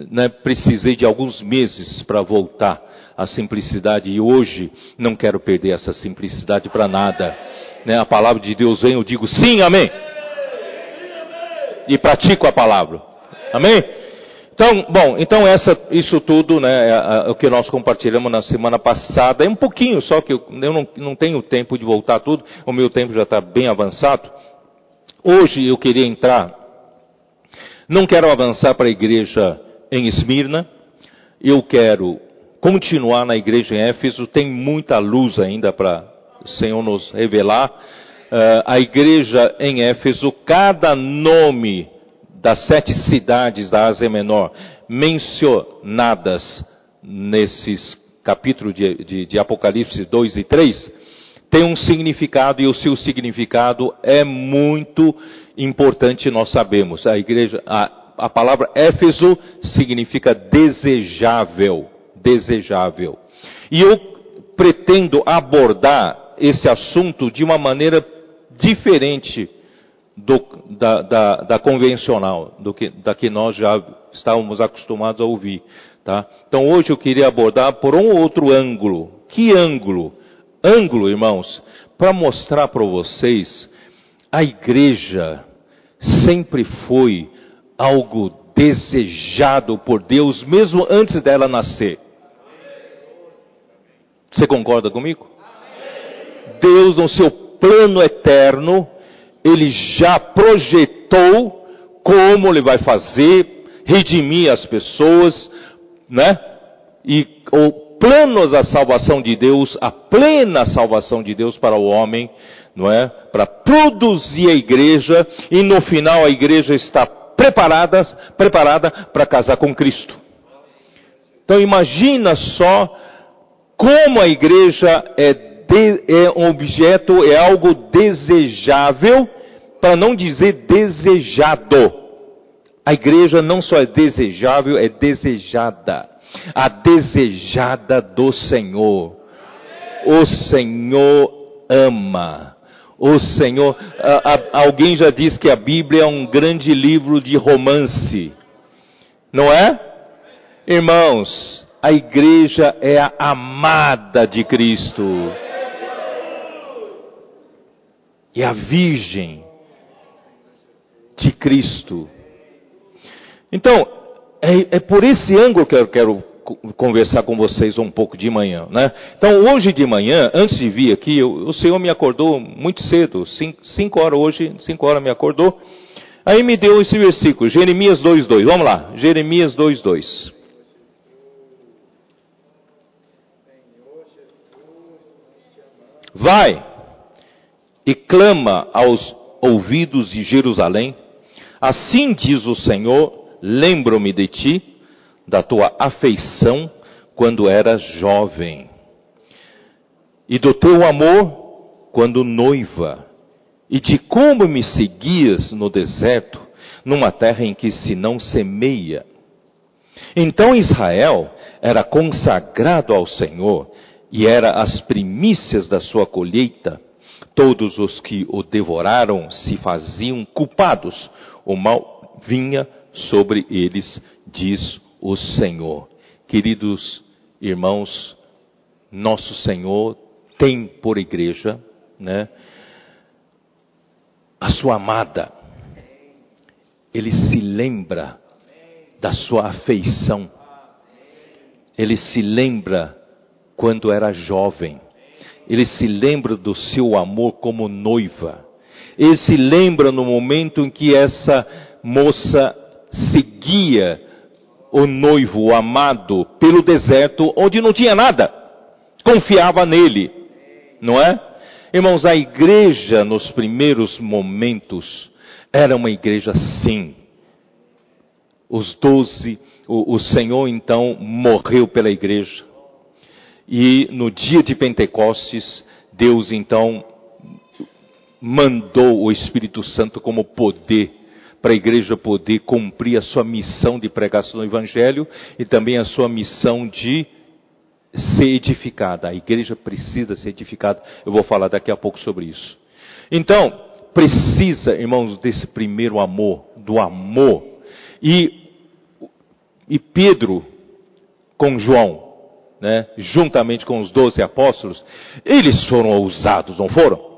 né, precisei de alguns meses para voltar à simplicidade e hoje não quero perder essa simplicidade para nada. Né? A palavra de Deus vem, eu digo sim, amém e pratico a palavra. Amém? Então, bom, então essa, isso tudo, né, é, é, o que nós compartilhamos na semana passada, é um pouquinho só que eu, eu não, não tenho tempo de voltar tudo, o meu tempo já está bem avançado. Hoje eu queria entrar, não quero avançar para a igreja em Esmirna, eu quero continuar na igreja em Éfeso, tem muita luz ainda para o Senhor nos revelar, uh, a igreja em Éfeso, cada nome das sete cidades da Ásia Menor mencionadas nesses capítulos de, de, de Apocalipse 2 e 3, tem um significado e o seu significado é muito importante, nós sabemos. A igreja, a, a palavra Éfeso significa desejável, desejável. E eu pretendo abordar esse assunto de uma maneira diferente do, da, da, da, convencional, do que, da que nós já estávamos acostumados a ouvir. Tá? Então hoje eu queria abordar por um outro ângulo. Que ângulo? Ângulo, irmãos, para mostrar para vocês, a igreja sempre foi algo desejado por Deus, mesmo antes dela nascer. Você concorda comigo? Deus, no seu plano eterno, ele já projetou como ele vai fazer, redimir as pessoas, né? e o plano da salvação de Deus, a plena salvação de Deus para o homem, não é? Para produzir a igreja e no final a igreja está preparada, preparada para casar com Cristo. Então imagina só como a igreja é, de, é um objeto, é algo desejável, para não dizer desejado. A igreja não só é desejável, é desejada. A desejada do Senhor. O Senhor ama. O Senhor, a, a, alguém já disse que a Bíblia é um grande livro de romance. Não é? Irmãos, a igreja é a amada de Cristo. E a virgem de Cristo. Então, é, é por esse ângulo que eu quero conversar com vocês um pouco de manhã, né? Então, hoje de manhã, antes de vir aqui, eu, o Senhor me acordou muito cedo, 5 horas hoje, 5 horas me acordou. Aí me deu esse versículo, Jeremias 2:2. Vamos lá, Jeremias 2:2. Vai e clama aos ouvidos de Jerusalém. Assim diz o Senhor: lembro-me de ti, da tua afeição quando eras jovem, e do teu amor quando noiva, e de como me seguias no deserto, numa terra em que se não semeia. Então Israel era consagrado ao Senhor, e era as primícias da sua colheita. Todos os que o devoraram se faziam culpados. O mal vinha sobre eles, diz o Senhor. Queridos irmãos, nosso Senhor tem por igreja, né, a sua amada. Ele se lembra da sua afeição. Ele se lembra quando era jovem. Ele se lembra do seu amor como noiva. Ele se lembra no momento em que essa moça seguia o noivo, o amado, pelo deserto onde não tinha nada. Confiava nele, não é? Irmãos, a igreja nos primeiros momentos era uma igreja sim. Os doze, o, o Senhor então morreu pela igreja. E no dia de Pentecostes, Deus então mandou o Espírito Santo como poder para a igreja poder cumprir a sua missão de pregação do Evangelho e também a sua missão de ser edificada. A igreja precisa ser edificada. Eu vou falar daqui a pouco sobre isso. Então, precisa, irmãos, desse primeiro amor, do amor. E, e Pedro com João, né, juntamente com os doze apóstolos, eles foram ousados, não foram?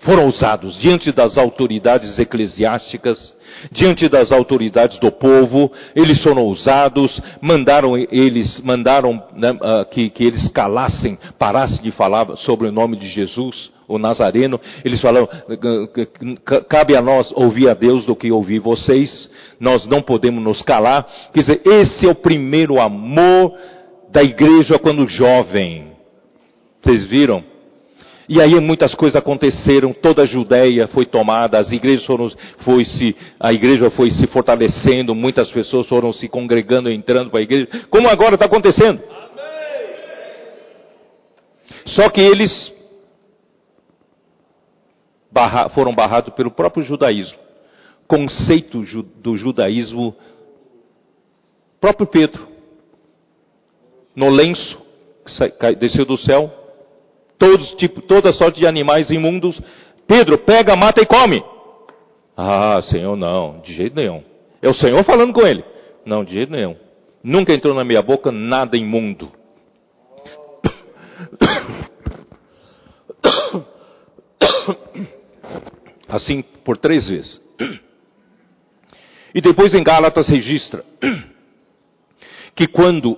Foram usados diante das autoridades eclesiásticas, diante das autoridades do povo, eles foram usados, mandaram eles, mandaram né, uh, que, que eles calassem, parassem de falar sobre o nome de Jesus, o Nazareno, eles falaram, cabe a nós ouvir a Deus do que ouvir vocês, nós não podemos nos calar, quer dizer, esse é o primeiro amor da igreja quando jovem. Vocês viram? E aí muitas coisas aconteceram, toda a Judéia foi tomada, as igrejas foram, foi se, a igreja foi se fortalecendo, muitas pessoas foram se congregando, entrando para a igreja, como agora está acontecendo. Só que eles barra, foram barrados pelo próprio judaísmo. Conceito do judaísmo, próprio Pedro, no lenço que desceu do céu, todos, tipo, toda sorte de animais imundos. Pedro, pega, mata e come. Ah, Senhor, não, de jeito nenhum. É o Senhor falando com ele. Não, de jeito nenhum. Nunca entrou na minha boca nada imundo. Assim por três vezes. E depois em Gálatas registra que quando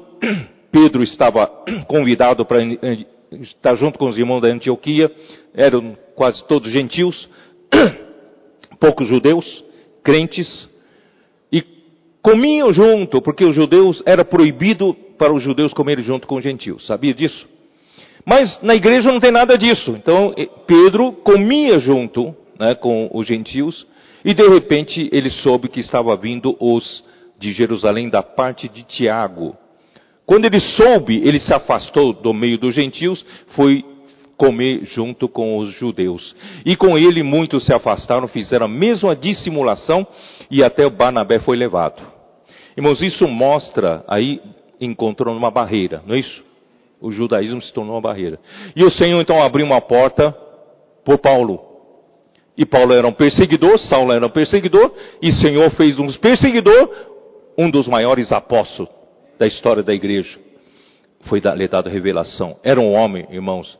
Pedro estava convidado para estar junto com os irmãos da Antioquia, eram quase todos gentios, poucos judeus, crentes, e comiam junto, porque os judeus era proibido para os judeus comerem junto com os gentios. Sabia disso? Mas na igreja não tem nada disso. Então Pedro comia junto né, com os gentios e de repente ele soube que estava vindo os de Jerusalém da parte de Tiago. Quando ele soube, ele se afastou do meio dos gentios, foi comer junto com os judeus. E com ele muitos se afastaram, fizeram a mesma dissimulação e até o Barnabé foi levado. Irmãos, isso mostra, aí encontrou uma barreira, não é isso? O judaísmo se tornou uma barreira. E o Senhor então abriu uma porta por Paulo. E Paulo era um perseguidor, Saulo era um perseguidor, e o Senhor fez um perseguidor, um dos maiores apóstolos da história da igreja. Foi lhe dada revelação. Era um homem, irmãos,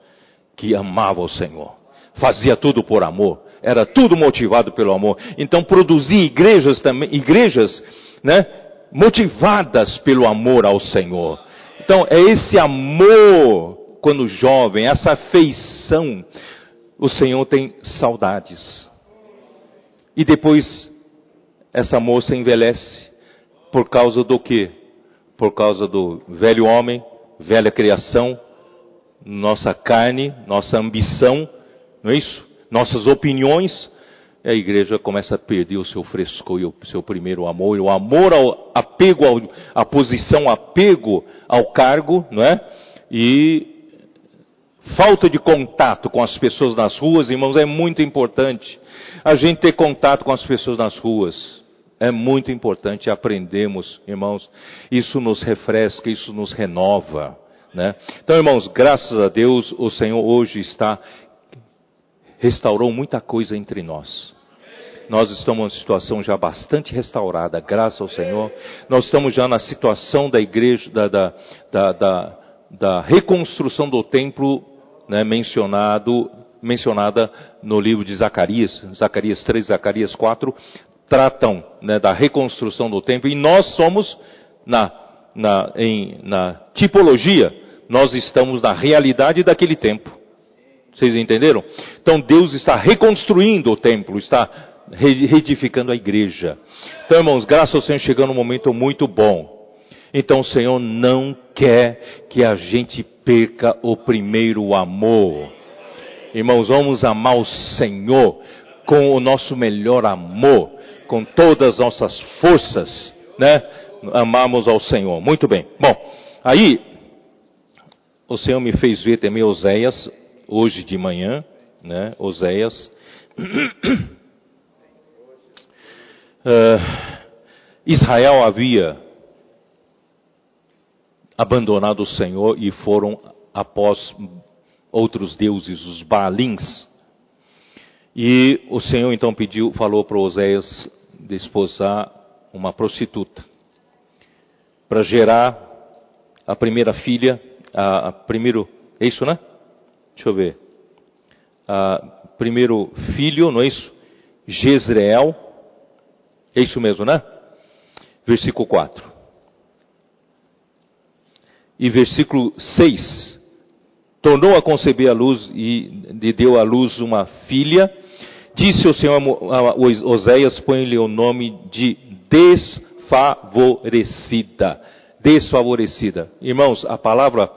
que amava o Senhor. Fazia tudo por amor. Era tudo motivado pelo amor. Então produzia igrejas também, igrejas, né, motivadas pelo amor ao Senhor. Então é esse amor quando jovem, essa afeição, o Senhor tem saudades. E depois essa moça envelhece por causa do quê? Por causa do velho homem, velha criação, nossa carne, nossa ambição, não é isso? Nossas opiniões, a igreja começa a perder o seu frescor e o seu primeiro amor, o amor ao apego à posição, apego ao cargo, não é? E falta de contato com as pessoas nas ruas, irmãos, é muito importante. A gente ter contato com as pessoas nas ruas. É muito importante aprendermos, irmãos. Isso nos refresca, isso nos renova. Né? Então, irmãos, graças a Deus, o Senhor hoje está, restaurou muita coisa entre nós. Nós estamos numa situação já bastante restaurada, graças ao Senhor. Nós estamos já na situação da igreja, da, da, da, da, da reconstrução do templo, né, mencionado, mencionada no livro de Zacarias, Zacarias 3, Zacarias 4, tratam né, da reconstrução do templo, e nós somos na na, em, na tipologia, nós estamos na realidade daquele tempo. Vocês entenderam? Então Deus está reconstruindo o templo, está reedificando a igreja. Então, irmãos, graças ao Senhor chegando um momento muito bom. Então o Senhor não quer que a gente perca o primeiro amor. Irmãos, vamos amar o Senhor com o nosso melhor amor, com todas as nossas forças, né? amamos ao Senhor. Muito bem. Bom, aí o Senhor me fez ver também Oséias hoje de manhã, né? Oséias. Uh, Israel havia abandonado o Senhor e foram após outros deuses, os Baalins. E o Senhor então pediu, falou para Oséias desposar uma prostituta para gerar a primeira filha, a, a, primeiro, é isso, né? Deixa eu ver. A, primeiro filho, não é isso? Jezreel. É isso mesmo, né? Versículo 4. E versículo 6. Tornou a conceber a luz e deu à luz uma filha. Disse o Senhor a Oséias, põe-lhe o nome de Des desfavorecida. Desfavorecida. Irmãos, a palavra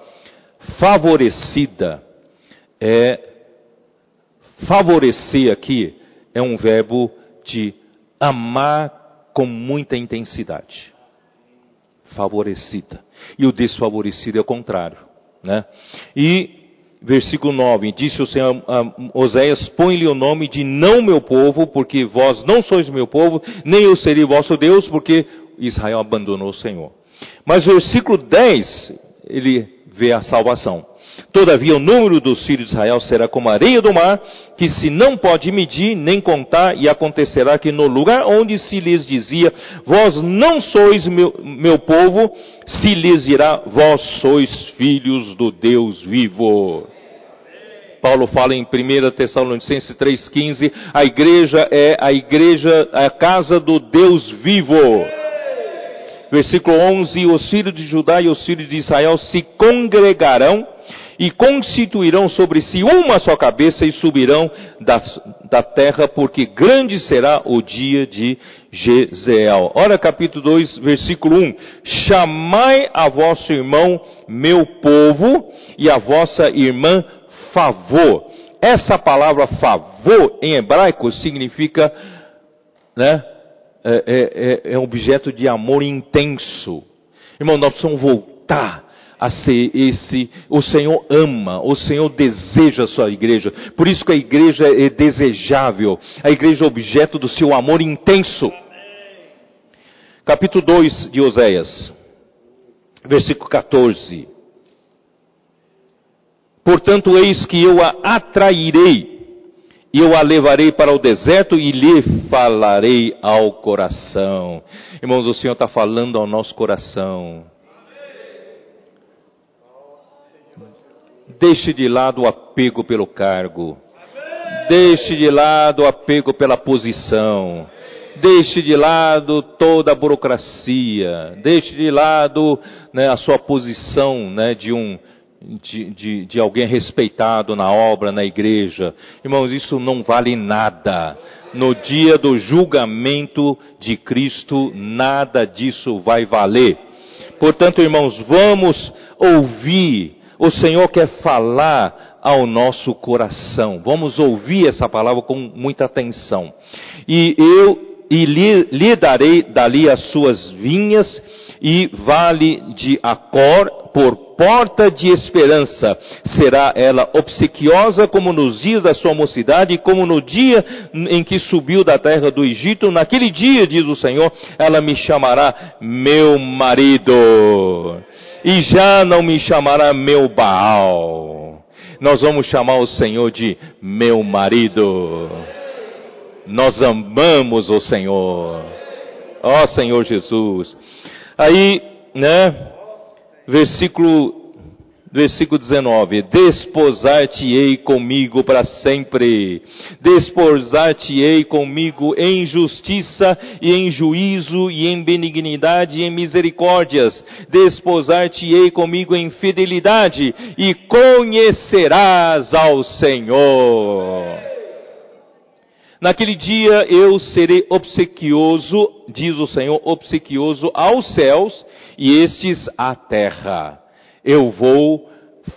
favorecida é favorecer aqui é um verbo de amar com muita intensidade. Favorecida. E o desfavorecido é o contrário, né? E versículo 9, disse o Senhor a Oséias, põe-lhe o nome de não meu povo, porque vós não sois meu povo, nem eu serei vosso Deus, porque Israel abandonou o Senhor. Mas versículo 10, ele vê a salvação. Todavia o número dos filhos de Israel será como a areia do mar, que se não pode medir nem contar, e acontecerá que no lugar onde se lhes dizia, vós não sois meu, meu povo, se lhes dirá, vós sois filhos do Deus vivo. Paulo fala em 1 Tessalonicenses 3,15, a igreja é a igreja, a casa do Deus vivo. Versículo 11: Os filhos de Judá e os filhos de Israel se congregarão e constituirão sobre si uma só cabeça e subirão da, da terra, porque grande será o dia de Jezeel. Ora, capítulo 2, versículo 1. Chamai a vosso irmão meu povo e a vossa irmã favor. Essa palavra favor em hebraico significa, né, é, é, é, é objeto de amor intenso. Irmão, nós precisamos voltar a ser esse, o Senhor ama, o Senhor deseja a sua igreja. Por isso que a igreja é desejável, a igreja é objeto do seu amor intenso. Capítulo 2 de Oséias, versículo 14. Portanto, eis que eu a atrairei, e eu a levarei para o deserto e lhe falarei ao coração. Irmãos, o Senhor está falando ao nosso coração. Deixe de lado o apego pelo cargo. Deixe de lado o apego pela posição. Deixe de lado toda a burocracia. Deixe de lado né, a sua posição né, de um de, de, de alguém respeitado na obra, na igreja. Irmãos, isso não vale nada. No dia do julgamento de Cristo, nada disso vai valer. Portanto, irmãos, vamos ouvir. O Senhor quer falar ao nosso coração. Vamos ouvir essa palavra com muita atenção. E eu e lhe, lhe darei dali as suas vinhas e vale de Acor por porta de esperança. Será ela obsequiosa como nos dias da sua mocidade, como no dia em que subiu da terra do Egito. Naquele dia, diz o Senhor, ela me chamará meu marido. E já não me chamará meu Baal. Nós vamos chamar o Senhor de meu marido. Nós amamos o Senhor. Ó Senhor Jesus. Aí, né, versículo, versículo 19: Desposar-te-ei comigo para sempre, desposar-te-ei comigo em justiça e em juízo e em benignidade e em misericórdias, desposar-te-ei comigo em fidelidade e conhecerás ao Senhor. Naquele dia eu serei obsequioso, diz o Senhor, obsequioso aos céus e estes à terra. Eu vou,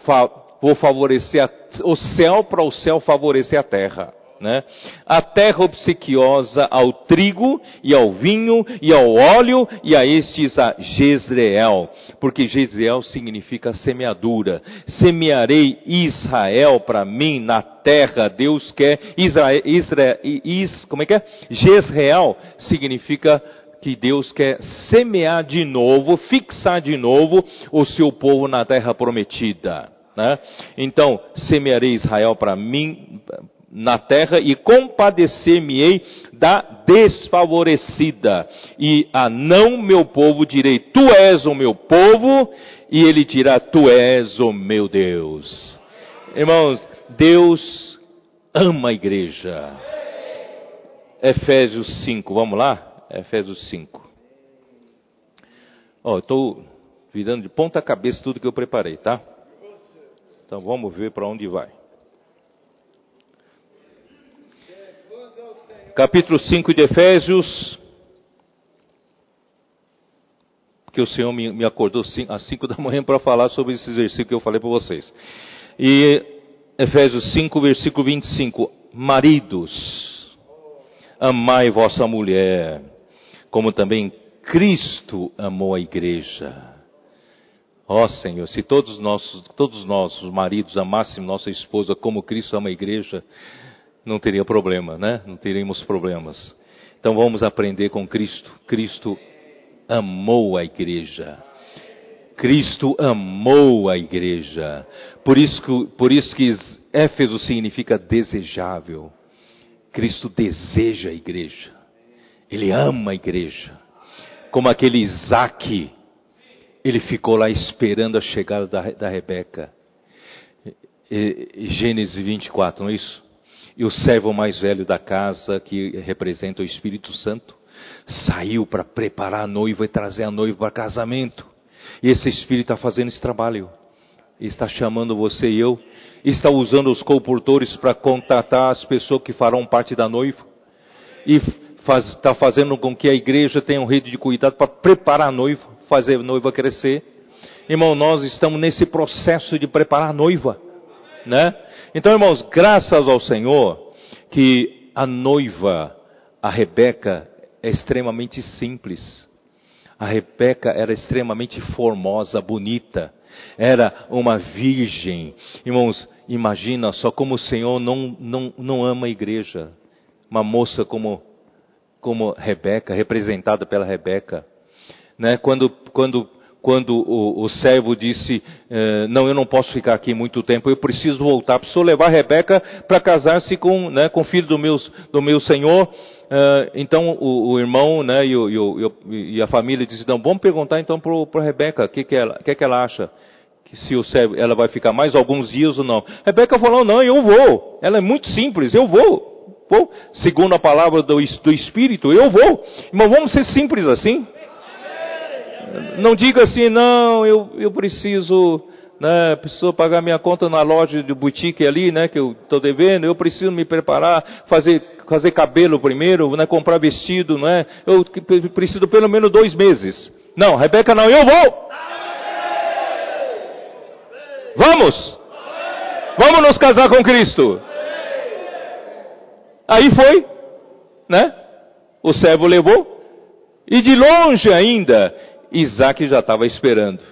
fa vou favorecer a, o céu para o céu favorecer a terra. Né? A terra obsequiosa ao trigo e ao vinho e ao óleo e a estes a Jezreel, porque Jezreel significa semeadura. Semearei Israel para mim na terra. Deus quer Israel, Israel is, como é que é? Jezreel significa que Deus quer semear de novo, fixar de novo o seu povo na terra prometida. Né? Então, semearei Israel para mim, na terra e compadecer-me-ei da desfavorecida. E a não meu povo direi, tu és o meu povo, e ele dirá, tu és o meu Deus. Irmãos, Deus ama a igreja. Efésios 5, vamos lá? Efésios 5. Ó, oh, estou virando de ponta cabeça tudo que eu preparei, tá? Então vamos ver para onde vai. Capítulo 5 de Efésios, que o Senhor me, acordou às 5 da manhã para falar sobre esses versículos que eu falei para vocês. E Efésios 5, versículo 25: Maridos, amai vossa mulher, como também Cristo amou a igreja. Ó oh, Senhor, se todos, nossos, todos nós, os maridos, amássemos nossa esposa como Cristo ama a igreja, não teria problema, né? Não teríamos problemas. Então vamos aprender com Cristo. Cristo amou a igreja. Cristo amou a igreja. Por isso que, por isso que Éfeso significa desejável. Cristo deseja a igreja. Ele ama a igreja. Como aquele Isaac, ele ficou lá esperando a chegada da, da Rebeca. Gênesis 24, não é isso? E o servo mais velho da casa, que representa o Espírito Santo, saiu para preparar a noiva e trazer a noiva para casamento. E esse Espírito está fazendo esse trabalho. está chamando você e eu, está usando os comportores para contatar as pessoas que farão parte da noiva, e está fazendo com que a igreja tenha um rede de cuidado para preparar a noiva, fazer a noiva crescer. Irmão, nós estamos nesse processo de preparar a noiva, né? Então, irmãos, graças ao Senhor que a noiva, a Rebeca, é extremamente simples. A Rebeca era extremamente formosa, bonita. Era uma virgem. Irmãos, imagina só como o Senhor não, não, não ama a igreja. Uma moça como, como Rebeca, representada pela Rebeca. Né? Quando, quando, quando o, o servo disse, eh, não, eu não posso ficar aqui muito tempo, eu preciso voltar, preciso levar Rebeca para casar-se com, né, com o filho do meu, do meu senhor. Uh, então o, o, irmão né, e, o, e, a família dizem, não, vamos perguntar então para Rebeca o que, que, ela, que, que ela acha. Que se o, ela vai ficar mais alguns dias ou não. Rebeca falou, não, eu vou. Ela é muito simples, eu vou. vou. Segundo a palavra do, do Espírito, eu vou. Irmão, vamos ser simples assim. Não diga assim, não, eu, eu preciso né, preciso pagar minha conta na loja de boutique ali, né, que eu estou devendo, eu preciso me preparar, fazer, fazer cabelo primeiro, né, comprar vestido, não é? Eu preciso pelo menos dois meses. Não, Rebeca não, eu vou! Vamos! Vamos nos casar com Cristo! Aí foi, né? O servo levou, e de longe ainda, Isaac já estava esperando.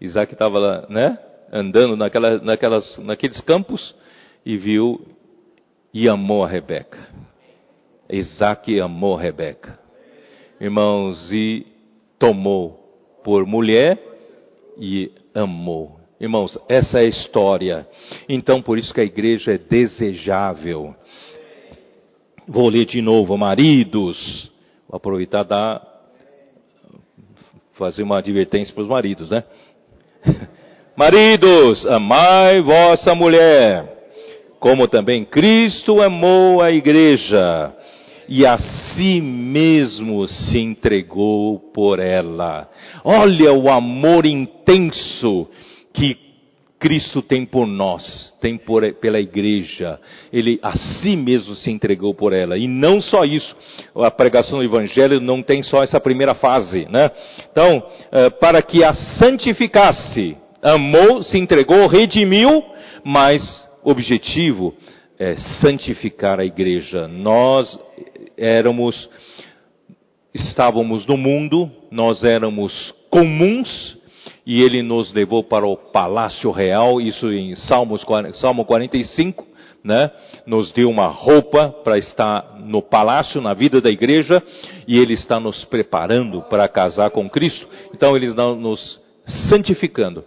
Isaac estava lá, né? Andando naquela, naquelas, naqueles campos e viu e amou a Rebeca. Isaac amou a Rebeca. Irmãos, e tomou por mulher e amou. Irmãos, essa é a história. Então, por isso que a igreja é desejável. Vou ler de novo, maridos. Vou aproveitar da fazer uma advertência para os maridos, né? Maridos, amai vossa mulher, como também Cristo amou a igreja e a si mesmo se entregou por ela. Olha o amor intenso que Cristo tem por nós, tem por, pela igreja. Ele a si mesmo se entregou por ela. E não só isso, a pregação do Evangelho não tem só essa primeira fase, né? Então, eh, para que a santificasse, amou, se entregou, redimiu, mas o objetivo é santificar a igreja. Nós éramos, estávamos no mundo, nós éramos comuns, e ele nos levou para o palácio real, isso em Salmos, Salmo 45, né? Nos deu uma roupa para estar no palácio, na vida da igreja, e ele está nos preparando para casar com Cristo. Então ele está nos santificando.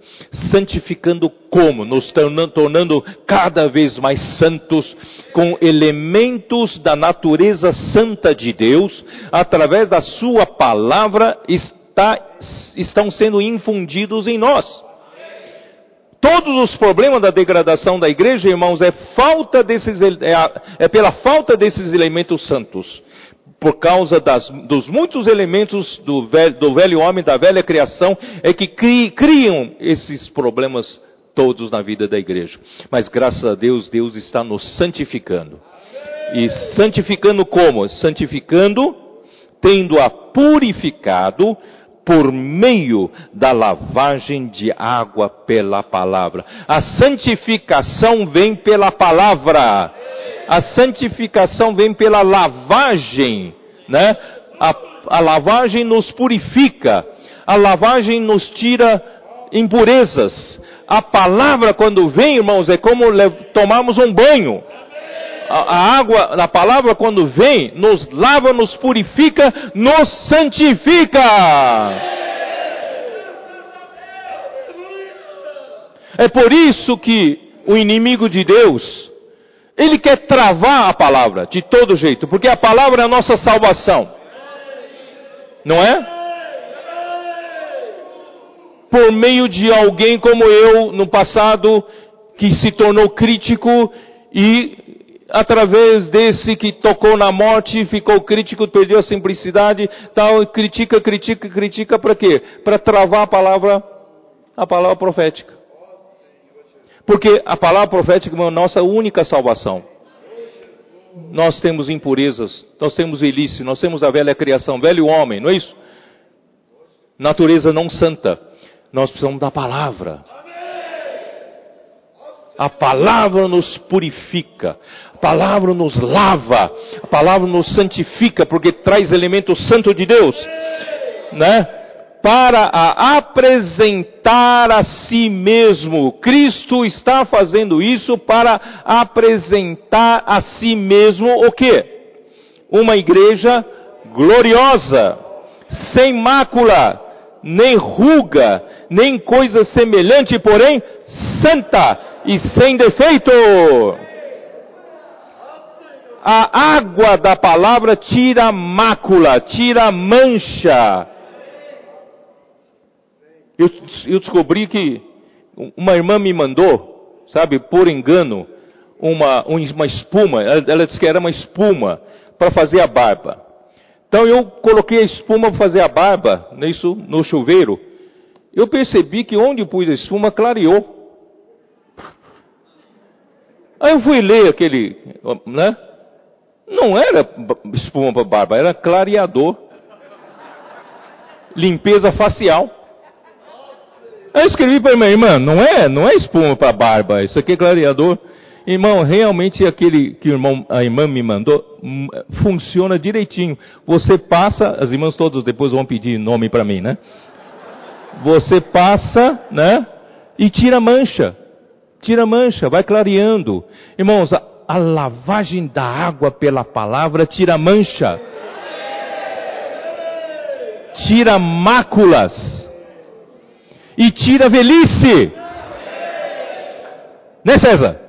Santificando como? Nos tornando cada vez mais santos, com elementos da natureza santa de Deus, através da Sua palavra está, estão sendo infundidos em nós. Todos os problemas da degradação da igreja, irmãos, é falta desses, é, é pela falta desses elementos santos. Por causa das, dos muitos elementos do velho, do velho, homem, da velha criação, é que cri, criam esses problemas todos na vida da igreja. Mas graças a Deus, Deus está nos santificando. E santificando como? Santificando, tendo-a purificado por meio da lavagem de água pela palavra. A santificação vem pela palavra. A santificação vem pela lavagem, né? A, a lavagem nos purifica. A lavagem nos tira impurezas. A palavra quando vem, irmãos, é como tomarmos um banho a, água, a palavra quando vem, nos lava, nos purifica, nos santifica. É por isso que o inimigo de Deus, ele quer travar a palavra de todo jeito, porque a palavra é a nossa salvação. Não é? Por meio de alguém como eu no passado, que se tornou crítico e através desse que tocou na morte, ficou crítico, perdeu a simplicidade, tal, critica, critica, critica para quê? Para travar a palavra, a palavra profética. Porque a palavra profética é a nossa única salvação. Nós temos impurezas, nós temos velhice, nós temos a velha criação, velho homem, não é isso? Natureza não santa. Nós precisamos da palavra. A palavra nos purifica, palavra nos lava, a palavra nos santifica, porque traz elemento santo de Deus, né? Para a apresentar a si mesmo. Cristo está fazendo isso para apresentar a si mesmo o que? Uma igreja gloriosa, sem mácula, nem ruga, nem coisa semelhante, porém santa e sem defeito. A água da palavra tira mácula, tira mancha. Eu, eu descobri que uma irmã me mandou, sabe, por engano, uma, uma espuma, ela, ela disse que era uma espuma para fazer a barba. Então eu coloquei a espuma para fazer a barba, nisso, no chuveiro. Eu percebi que onde pus a espuma clareou. Aí eu fui ler aquele, né? Não era espuma para barba, era clareador. Limpeza facial. Eu escrevi para minha irmã, não é, não é espuma para barba, isso aqui é clareador. Irmão, realmente aquele que irmão, a irmã me mandou hum, funciona direitinho. Você passa, as irmãs todas depois vão pedir nome para mim, né? Você passa, né? E tira mancha. Tira mancha, vai clareando. Irmãos, a, lavagem da água pela palavra tira mancha. Tira máculas. E tira velhice. Né, César?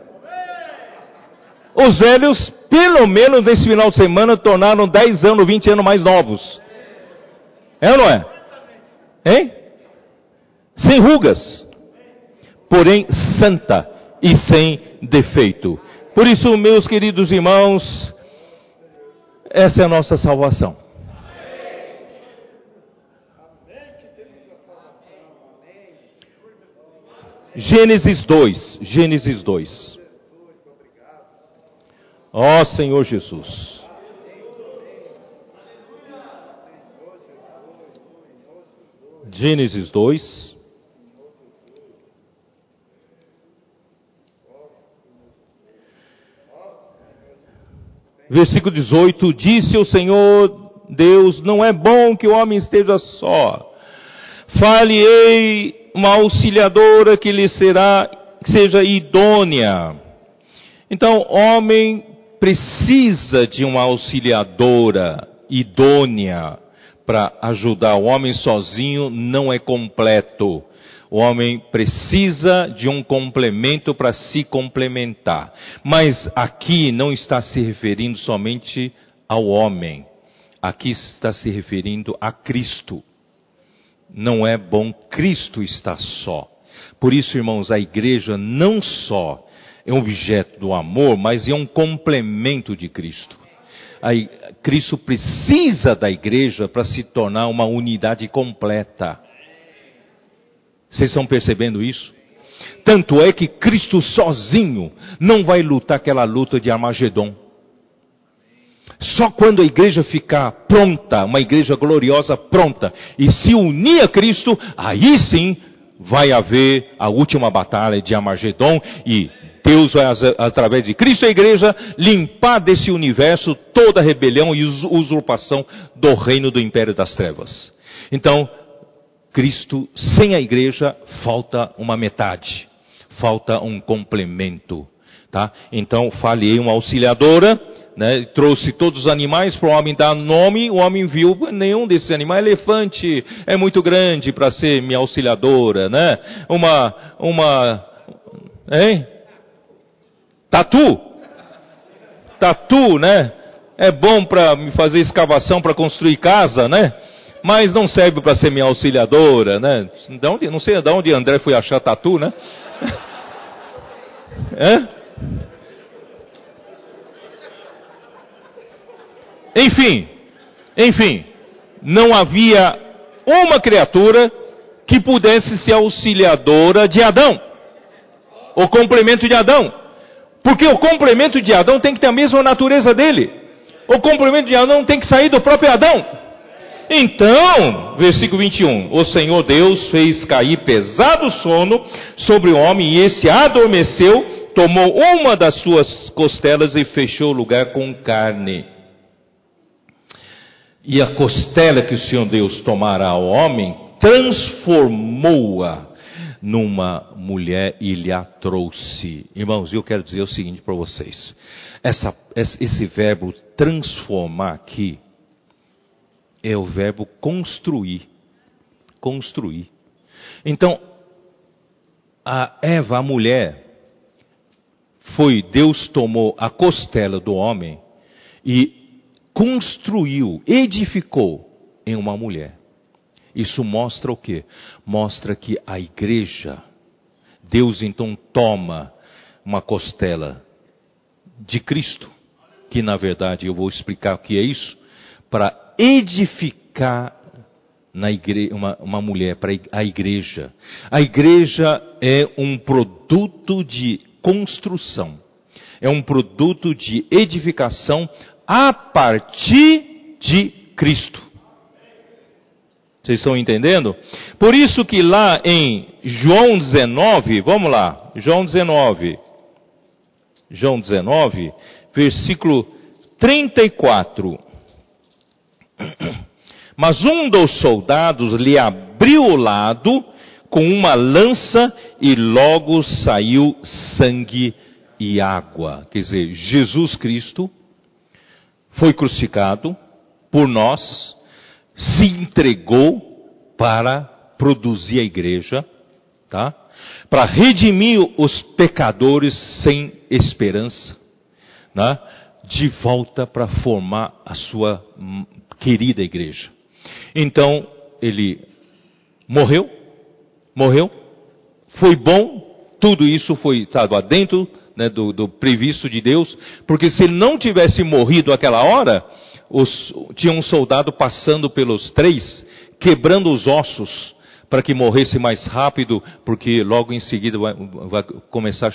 Os velhos, pelo menos nesse final de semana, tornaram 10 anos, 20 anos mais novos. É ou não é? Hein? Sem rugas, porém santa e sem defeito. Por isso, meus queridos irmãos, essa é a nossa salvação. Gênesis 2, Gênesis 2. Ó oh, Senhor Jesus. Gênesis 2. Versículo 18: Disse o Senhor Deus: Não é bom que o homem esteja só. Fale-ei uma auxiliadora que lhe será, que seja idônea. Então, homem precisa de uma auxiliadora idônea para ajudar. O homem sozinho não é completo. O homem precisa de um complemento para se complementar. Mas aqui não está se referindo somente ao homem. Aqui está se referindo a Cristo. Não é bom Cristo estar só. Por isso, irmãos, a igreja não só é um objeto do amor, mas é um complemento de Cristo. Cristo precisa da igreja para se tornar uma unidade completa. Vocês estão percebendo isso? Tanto é que Cristo sozinho não vai lutar aquela luta de Armagedon. Só quando a igreja ficar pronta, uma igreja gloriosa pronta, e se unir a Cristo, aí sim vai haver a última batalha de Armagedon e Deus vai, através de Cristo e a igreja, limpar desse universo toda a rebelião e usurpação do reino do império das trevas. Então, Cristo, sem a igreja, falta uma metade, falta um complemento. Tá? Então, falei uma auxiliadora, né, trouxe todos os animais para o homem dar nome, o homem viu nenhum desses animais, elefante é muito grande para ser minha auxiliadora, né? Uma, uma, hein? Tatu. Tatu, né? É bom para me fazer escavação para construir casa, né? Mas não serve para ser minha auxiliadora, né? De onde, não sei de onde André foi achar tatu, né? Enfim, enfim, não havia uma criatura que pudesse ser auxiliadora de Adão. o complemento de Adão. Porque o complemento de Adão tem que ter a mesma natureza dele. O complemento de Adão tem que sair do próprio Adão. Então, versículo 21, o Senhor Deus fez cair pesado sono sobre o homem e esse adormeceu, tomou uma das suas costelas e fechou o lugar com carne. E a costela que o Senhor Deus tomara ao homem, transformou-a numa mulher e lhe a trouxe. Irmãos, eu quero dizer o seguinte para vocês: essa, esse verbo transformar aqui é o verbo construir. Construir. Então, a Eva, a mulher, foi, Deus tomou a costela do homem e construiu, edificou em uma mulher. Isso mostra o que? Mostra que a igreja, Deus então toma uma costela de Cristo, que na verdade eu vou explicar o que é isso, para edificar na igreja, uma, uma mulher para a igreja. A igreja é um produto de construção, é um produto de edificação a partir de Cristo. Vocês estão entendendo? Por isso que lá em João 19, vamos lá, João 19, João 19, versículo 34. Mas um dos soldados lhe abriu o lado com uma lança e logo saiu sangue e água. Quer dizer, Jesus Cristo foi crucificado por nós, se entregou para produzir a igreja, tá? Para redimir os pecadores sem esperança, né? De volta para formar a sua querida igreja. Então, ele morreu, morreu, foi bom, tudo isso foi, estava dentro né, do, do previsto de Deus, porque se ele não tivesse morrido aquela hora, os, tinha um soldado passando pelos três, quebrando os ossos, para que morresse mais rápido, porque logo em seguida vai, vai começar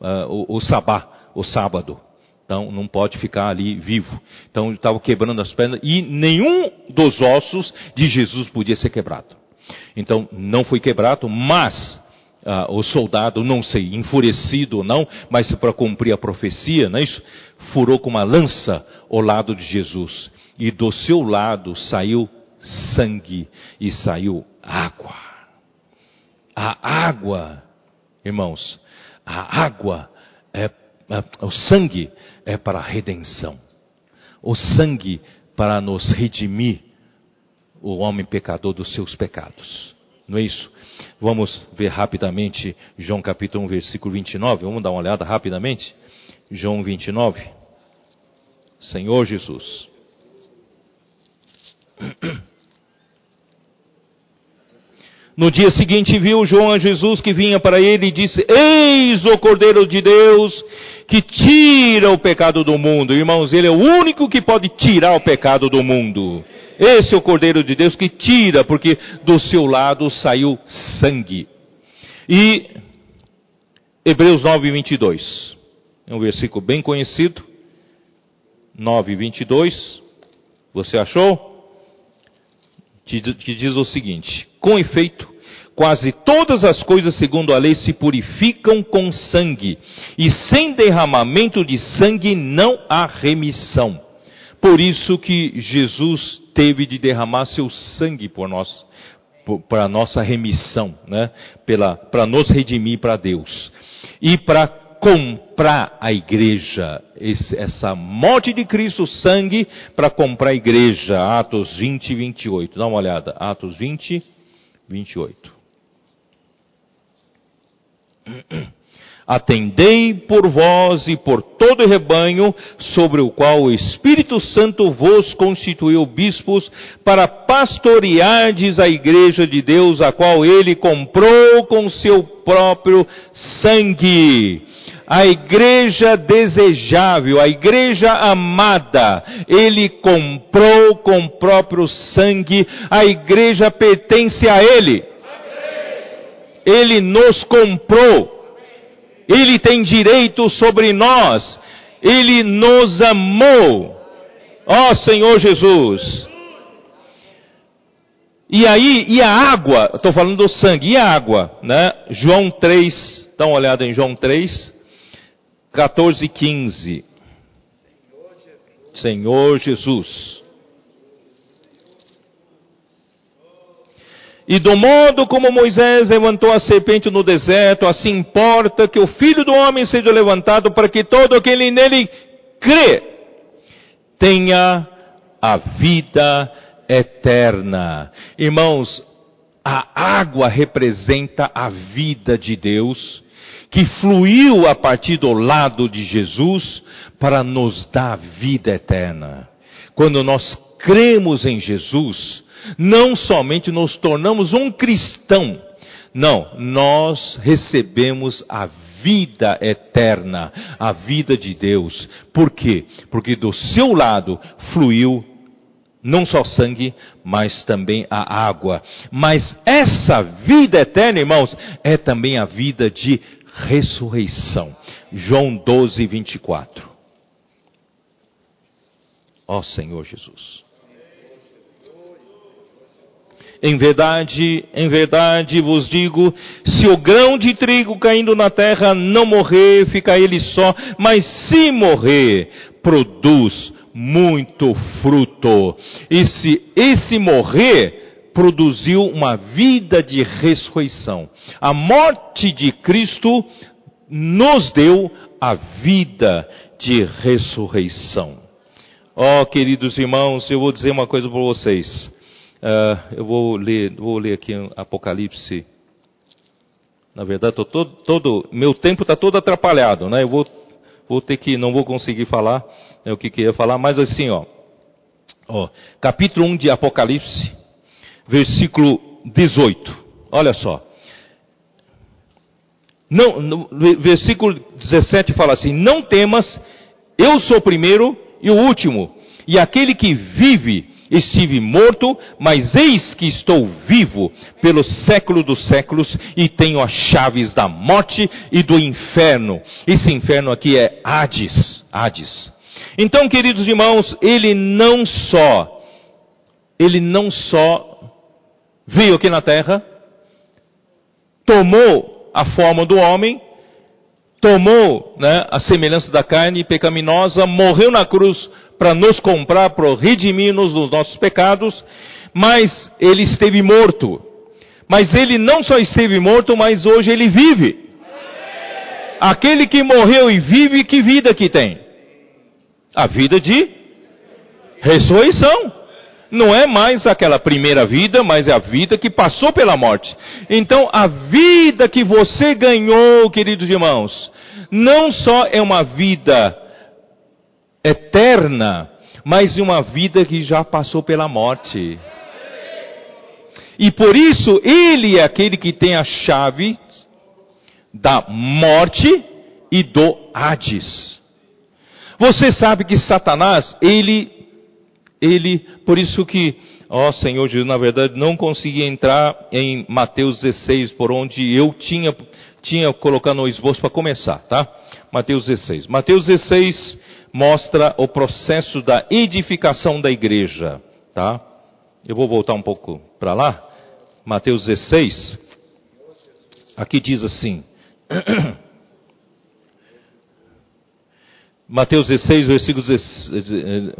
uh, o, o sabá, o sábado. Então não pode ficar ali vivo. Então estava quebrando as pernas e nenhum dos ossos de Jesus podia ser quebrado. Então não foi quebrado, mas ah, o soldado, não sei, enfurecido ou não, mas para cumprir a profecia, não é isso? Furou com uma lança o lado de Jesus. E do seu lado saiu sangue e saiu água. A água, irmãos, a água o sangue é para a redenção. O sangue para nos redimir o homem pecador dos seus pecados. Não é isso? Vamos ver rapidamente João capítulo 1, versículo 29. Vamos dar uma olhada rapidamente. João 29. Senhor Jesus. No dia seguinte viu João a Jesus que vinha para ele e disse: Eis o Cordeiro de Deus que tira o pecado do mundo. Irmãos, ele é o único que pode tirar o pecado do mundo. Esse é o Cordeiro de Deus que tira, porque do seu lado saiu sangue. E Hebreus 9, 22. É um versículo bem conhecido. 9, 22. Você achou? Que diz o seguinte: Com efeito, quase todas as coisas segundo a lei se purificam com sangue, e sem derramamento de sangue não há remissão. Por isso que Jesus teve de derramar seu sangue por nós, para nossa remissão, né? para nos redimir para Deus. E para comprar a igreja, esse, essa morte de Cristo, sangue, para comprar a igreja, Atos 20 e 28. Dá uma olhada, Atos 20, 28. Atendei por vós e por todo o rebanho, sobre o qual o Espírito Santo vos constituiu bispos, para pastoreardes a igreja de Deus, a qual ele comprou com seu próprio sangue. A igreja desejável, a igreja amada, ele comprou com próprio sangue, a igreja pertence a ele. Ele nos comprou Ele tem direito sobre nós. Ele nos amou. Ó Senhor Jesus. E aí, e a água, estou falando do sangue, e a água, né? João 3, dá uma olhada em João 3, 14 e 15. Senhor Jesus. E do modo como Moisés levantou a serpente no deserto, assim importa que o Filho do Homem seja levantado para que todo aquele nele crê tenha a vida eterna. Irmãos, a água representa a vida de Deus que fluiu a partir do lado de Jesus para nos dar vida eterna. Quando nós cremos em Jesus, não somente nos tornamos um cristão, não, nós recebemos a vida eterna, a vida de Deus. Por quê? Porque do seu lado fluiu não só sangue, mas também a água. Mas essa vida eterna, irmãos, é também a vida de ressurreição. João 12, 24. Ó Senhor Jesus. Em verdade, em verdade vos digo: se o grão de trigo caindo na terra não morrer, fica ele só, mas se morrer, produz muito fruto. E se esse morrer, produziu uma vida de ressurreição. A morte de Cristo nos deu a vida de ressurreição. Ó oh, queridos irmãos, eu vou dizer uma coisa para vocês. Uh, eu vou ler, vou ler aqui Apocalipse. Na verdade, tô todo, todo meu tempo está todo atrapalhado, né? Eu vou, vou ter que, não vou conseguir falar né, o que queria falar, mas assim, ó, ó, capítulo 1 de Apocalipse, versículo 18. Olha só. Não, no, versículo 17 fala assim: Não temas, eu sou o primeiro e o último, e aquele que vive estive morto, mas eis que estou vivo pelo século dos séculos e tenho as chaves da morte e do inferno. Esse inferno aqui é Hades, Hades. Então, queridos irmãos, ele não só ele não só veio aqui na terra, tomou a forma do homem, tomou né, a semelhança da carne pecaminosa, morreu na cruz para nos comprar, para redimir-nos dos nossos pecados, mas ele esteve morto. Mas ele não só esteve morto, mas hoje ele vive. Aquele que morreu e vive, que vida que tem? A vida de ressurreição. Não é mais aquela primeira vida, mas é a vida que passou pela morte. Então, a vida que você ganhou, queridos irmãos, não só é uma vida eterna, mas uma vida que já passou pela morte. E por isso, Ele é aquele que tem a chave da morte e do Hades. Você sabe que Satanás, ele, ele, por isso que, ó Senhor Jesus, na verdade não consegui entrar em Mateus 16, por onde eu tinha, tinha colocado no esboço para começar, tá? Mateus 16. Mateus 16, mostra o processo da edificação da igreja, tá? Eu vou voltar um pouco para lá. Mateus 16. Aqui diz assim: Mateus 16, versículo 16,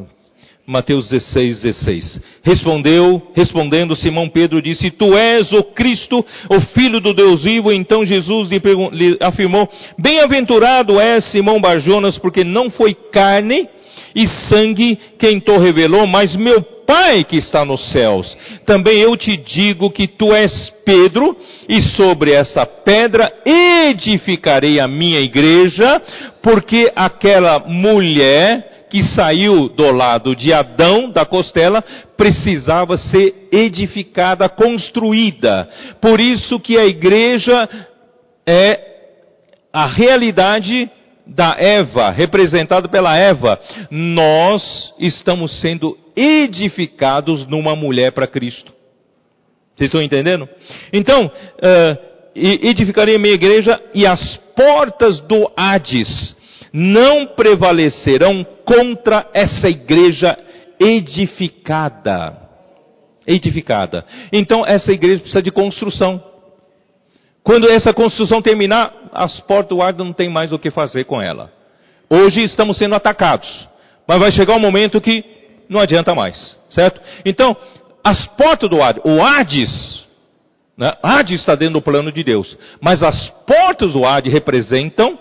Mateus 16, 16. Respondeu, respondendo Simão Pedro disse, Tu és o Cristo, o Filho do Deus vivo. Então Jesus lhe, lhe afirmou, Bem-aventurado és Simão Barjonas, porque não foi carne e sangue quem te revelou, mas meu Pai que está nos céus. Também eu te digo que tu és Pedro, e sobre essa pedra edificarei a minha igreja, porque aquela mulher que saiu do lado de Adão, da costela, precisava ser edificada, construída. Por isso que a igreja é a realidade da Eva, representada pela Eva. Nós estamos sendo edificados numa mulher para Cristo. Vocês estão entendendo? Então, uh, e edificarei a minha igreja e as portas do Hades não prevalecerão contra essa igreja edificada. Edificada. Então essa igreja precisa de construção. Quando essa construção terminar, as portas do Hades não tem mais o que fazer com ela. Hoje estamos sendo atacados, mas vai chegar um momento que não adianta mais, certo? Então, as portas do Hades, o Hades, né? Hades está dentro do plano de Deus, mas as portas do Hades representam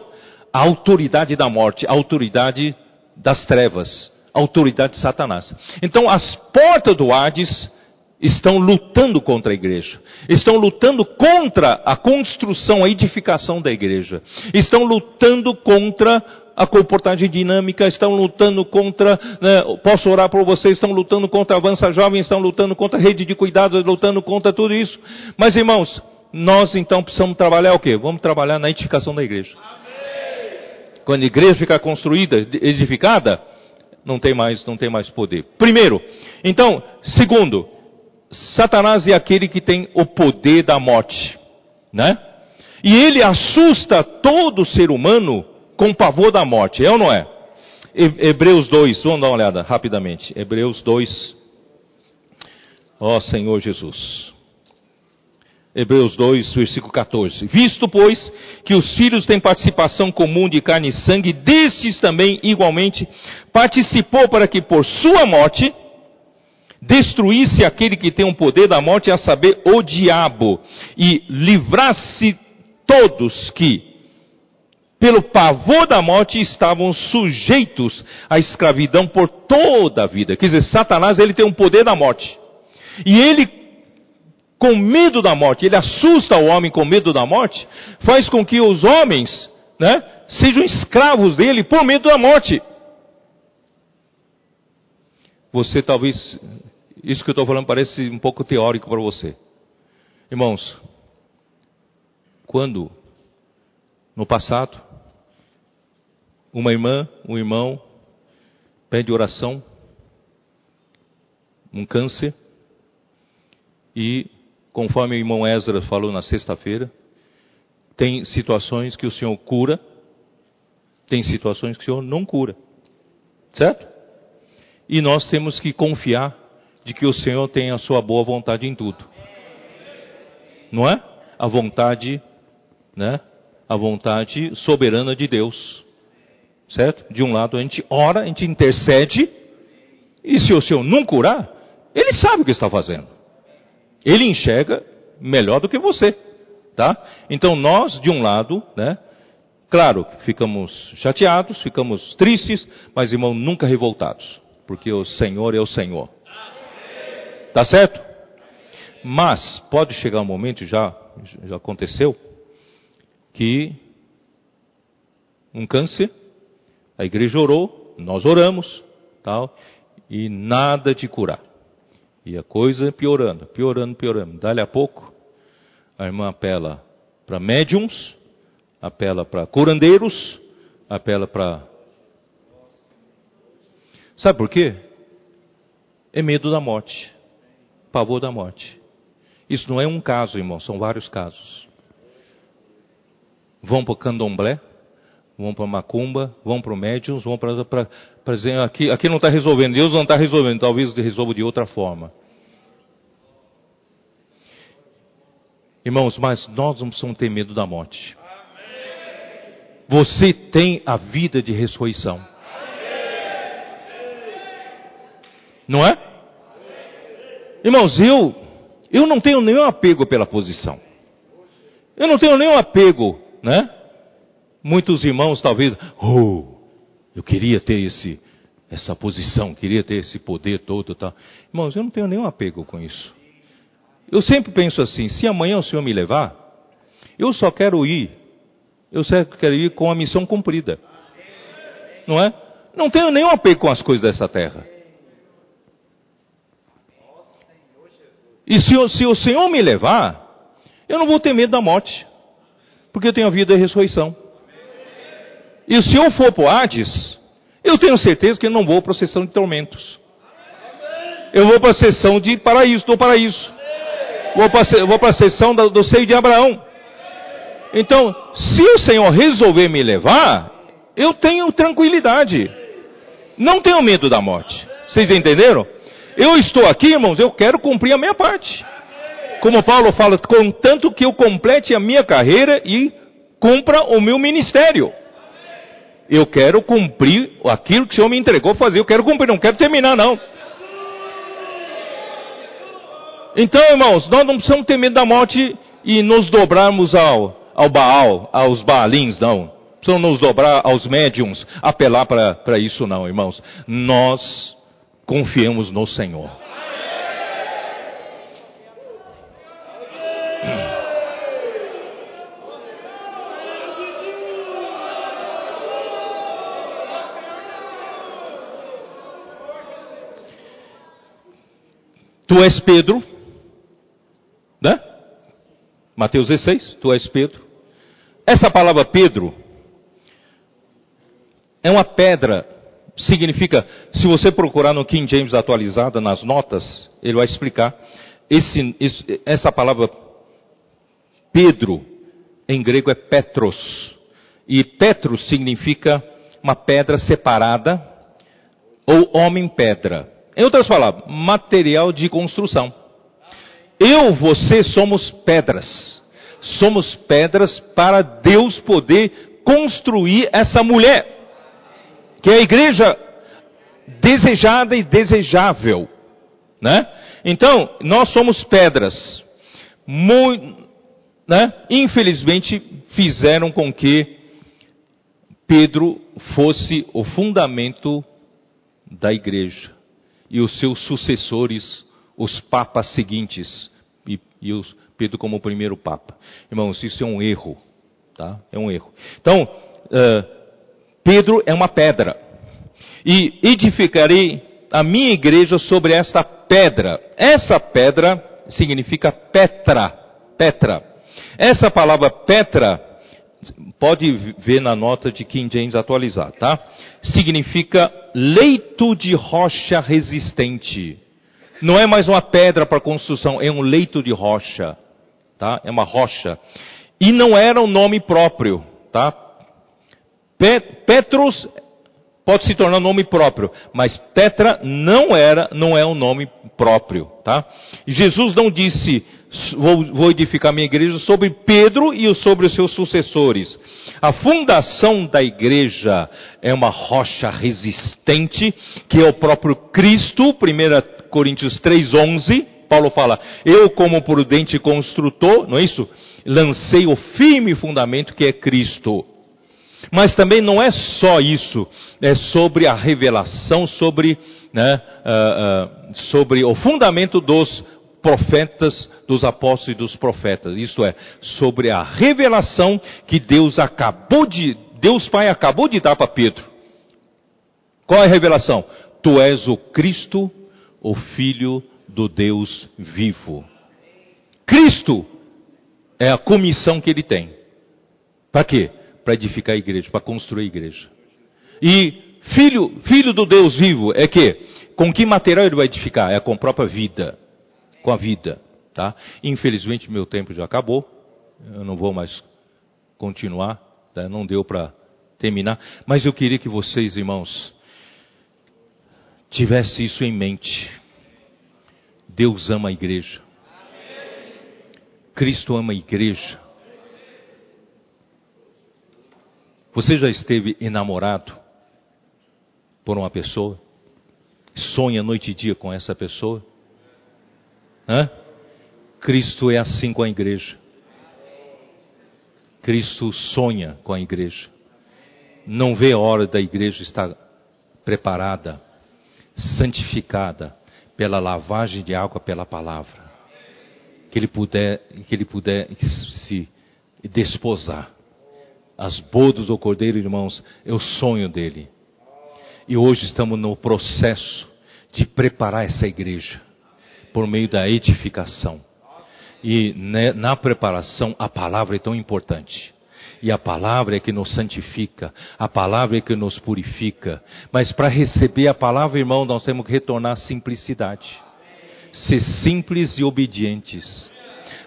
a autoridade da morte, a autoridade das trevas, a autoridade de Satanás. Então, as portas do Hades estão lutando contra a igreja, estão lutando contra a construção, a edificação da igreja, estão lutando contra a comportagem dinâmica, estão lutando contra, né, posso orar por vocês, estão lutando contra a Avança Jovem, estão lutando contra a rede de cuidados, lutando contra tudo isso. Mas irmãos, nós então precisamos trabalhar o quê? Vamos trabalhar na edificação da igreja. Quando a igreja ficar construída, edificada, não tem mais, não tem mais poder. Primeiro, então, segundo, Satanás é aquele que tem o poder da morte, né? E ele assusta todo ser humano com pavor da morte, é ou não é? Hebreus 2, vamos dar uma olhada rapidamente. Hebreus 2. Ó Senhor Jesus. Hebreus 2, versículo 14. Visto, pois, que os filhos têm participação comum de carne e sangue, destes também, igualmente, participou para que por sua morte destruísse aquele que tem o poder da morte, a saber, o diabo, e livrasse todos que, pelo pavor da morte, estavam sujeitos à escravidão por toda a vida. Quer dizer, Satanás ele tem um poder da morte. E ele, com medo da morte, ele assusta o homem com medo da morte, faz com que os homens né, sejam escravos dele por medo da morte. Você talvez, isso que eu estou falando parece um pouco teórico para você. Irmãos, quando no passado, uma irmã, um irmão, pede oração, um câncer, e conforme o irmão Ezra falou na sexta-feira, tem situações que o Senhor cura, tem situações que o Senhor não cura. Certo? E nós temos que confiar de que o Senhor tem a sua boa vontade em tudo. Não é? A vontade, né? A vontade soberana de Deus. Certo? De um lado a gente ora, a gente intercede, e se o Senhor não curar, Ele sabe o que está fazendo. Ele enxerga melhor do que você. Tá? Então nós, de um lado, né? Claro, ficamos chateados, ficamos tristes, mas irmão, nunca revoltados, porque o Senhor é o Senhor. Tá certo? Mas pode chegar um momento, já, já aconteceu, que um câncer a igreja orou, nós oramos, tal, e nada de curar. E a coisa piorando, piorando, piorando. Dali a pouco, a irmã apela para médiums, apela para curandeiros, apela para. Sabe por quê? É medo da morte, pavor da morte. Isso não é um caso, irmão, são vários casos. Vão para o candomblé, vão para macumba, vão para o médiums, vão para dizer, aqui, aqui não está resolvendo, Deus não está resolvendo, talvez resolva de outra forma. Irmãos, mas nós não precisamos ter medo da morte. Você tem a vida de ressurreição. Não é? Irmãos, eu, eu não tenho nenhum apego pela posição. Eu não tenho nenhum apego, né? Muitos irmãos talvez, oh, eu queria ter esse, essa posição, queria ter esse poder todo, tá? Irmãos, eu não tenho nenhum apego com isso. Eu sempre penso assim: se amanhã o Senhor me levar, eu só quero ir, eu só quero ir com a missão cumprida, não é? Não tenho nenhum apego com as coisas dessa terra. E se, se o Senhor me levar, eu não vou ter medo da morte, porque eu tenho a vida e a ressurreição. E se eu for para o Hades, eu tenho certeza que eu não vou para a sessão de tormentos. Eu vou para a sessão de paraíso, do paraíso. Vou para, a sessão do, do seio de Abraão. Então, se o Senhor resolver me levar, eu tenho tranquilidade. Não tenho medo da morte. Vocês entenderam? Eu estou aqui, irmãos, eu quero cumprir a minha parte. Como Paulo fala, contanto que eu complete a minha carreira e cumpra o meu ministério. Eu quero cumprir aquilo que o Senhor me entregou fazer. Eu quero cumprir, não quero terminar, não. Então, irmãos, nós não precisamos ter medo da morte e nos dobrarmos ao, ao Baal, aos Baalins, não. Precisamos nos dobrar aos médiums, apelar para isso, não, irmãos. Nós confiamos no Senhor. Tu és Pedro, né? Mateus 16, tu és Pedro. Essa palavra Pedro é uma pedra, significa, se você procurar no King James atualizada, nas notas, ele vai explicar. Esse, esse, essa palavra Pedro, em grego é Petros. E Petros significa uma pedra separada ou homem-pedra. Em outras palavras, material de construção. Eu, você somos pedras. Somos pedras para Deus poder construir essa mulher, que é a igreja desejada e desejável, né? Então, nós somos pedras. Muito, né? Infelizmente, fizeram com que Pedro fosse o fundamento da igreja e os seus sucessores os papas seguintes e, e Pedro como o primeiro papa. Irmãos, isso é um erro, tá? É um erro. Então, uh, Pedro é uma pedra e edificarei a minha igreja sobre esta pedra. Essa pedra significa Petra, Petra. Essa palavra Petra pode ver na nota de King James atualizar, tá? Significa leito de rocha resistente. Não é mais uma pedra para construção, é um leito de rocha, tá? É uma rocha. E não era um nome próprio, tá? Petros pode se tornar nome próprio, mas Petra não era, não é um nome próprio, tá? Jesus não disse vou, vou edificar minha igreja sobre Pedro e sobre os seus sucessores. A fundação da igreja é uma rocha resistente, que é o próprio Cristo, 1 Coríntios 3,11. Paulo fala, eu como prudente construtor, não é isso? Lancei o firme fundamento que é Cristo. Mas também não é só isso, é sobre a revelação, sobre, né, uh, uh, sobre o fundamento dos profetas, dos apóstolos e dos profetas. Isto é, sobre a revelação que Deus acabou de, Deus Pai acabou de dar para Pedro. Qual é a revelação? Tu és o Cristo, o Filho do Deus vivo. Cristo é a comissão que ele tem. Para quê? Para edificar a igreja, para construir a igreja. E filho, filho do Deus vivo é que com que material ele vai edificar? É com a própria vida com a vida. Tá? Infelizmente, meu tempo já acabou. Eu não vou mais continuar. Tá? Não deu para terminar. Mas eu queria que vocês, irmãos, tivessem isso em mente. Deus ama a igreja. Cristo ama a igreja. Você já esteve enamorado por uma pessoa? Sonha noite e dia com essa pessoa? Hã? Cristo é assim com a igreja. Cristo sonha com a igreja. Não vê a hora da igreja estar preparada, santificada pela lavagem de água pela palavra. Que ele puder, que ele puder se desposar. As bodas do Cordeiro, irmãos, é o sonho dele. E hoje estamos no processo de preparar essa igreja por meio da edificação. E né, na preparação, a palavra é tão importante. E a palavra é que nos santifica, a palavra é que nos purifica. Mas para receber a palavra, irmão, nós temos que retornar à simplicidade. Ser simples e obedientes.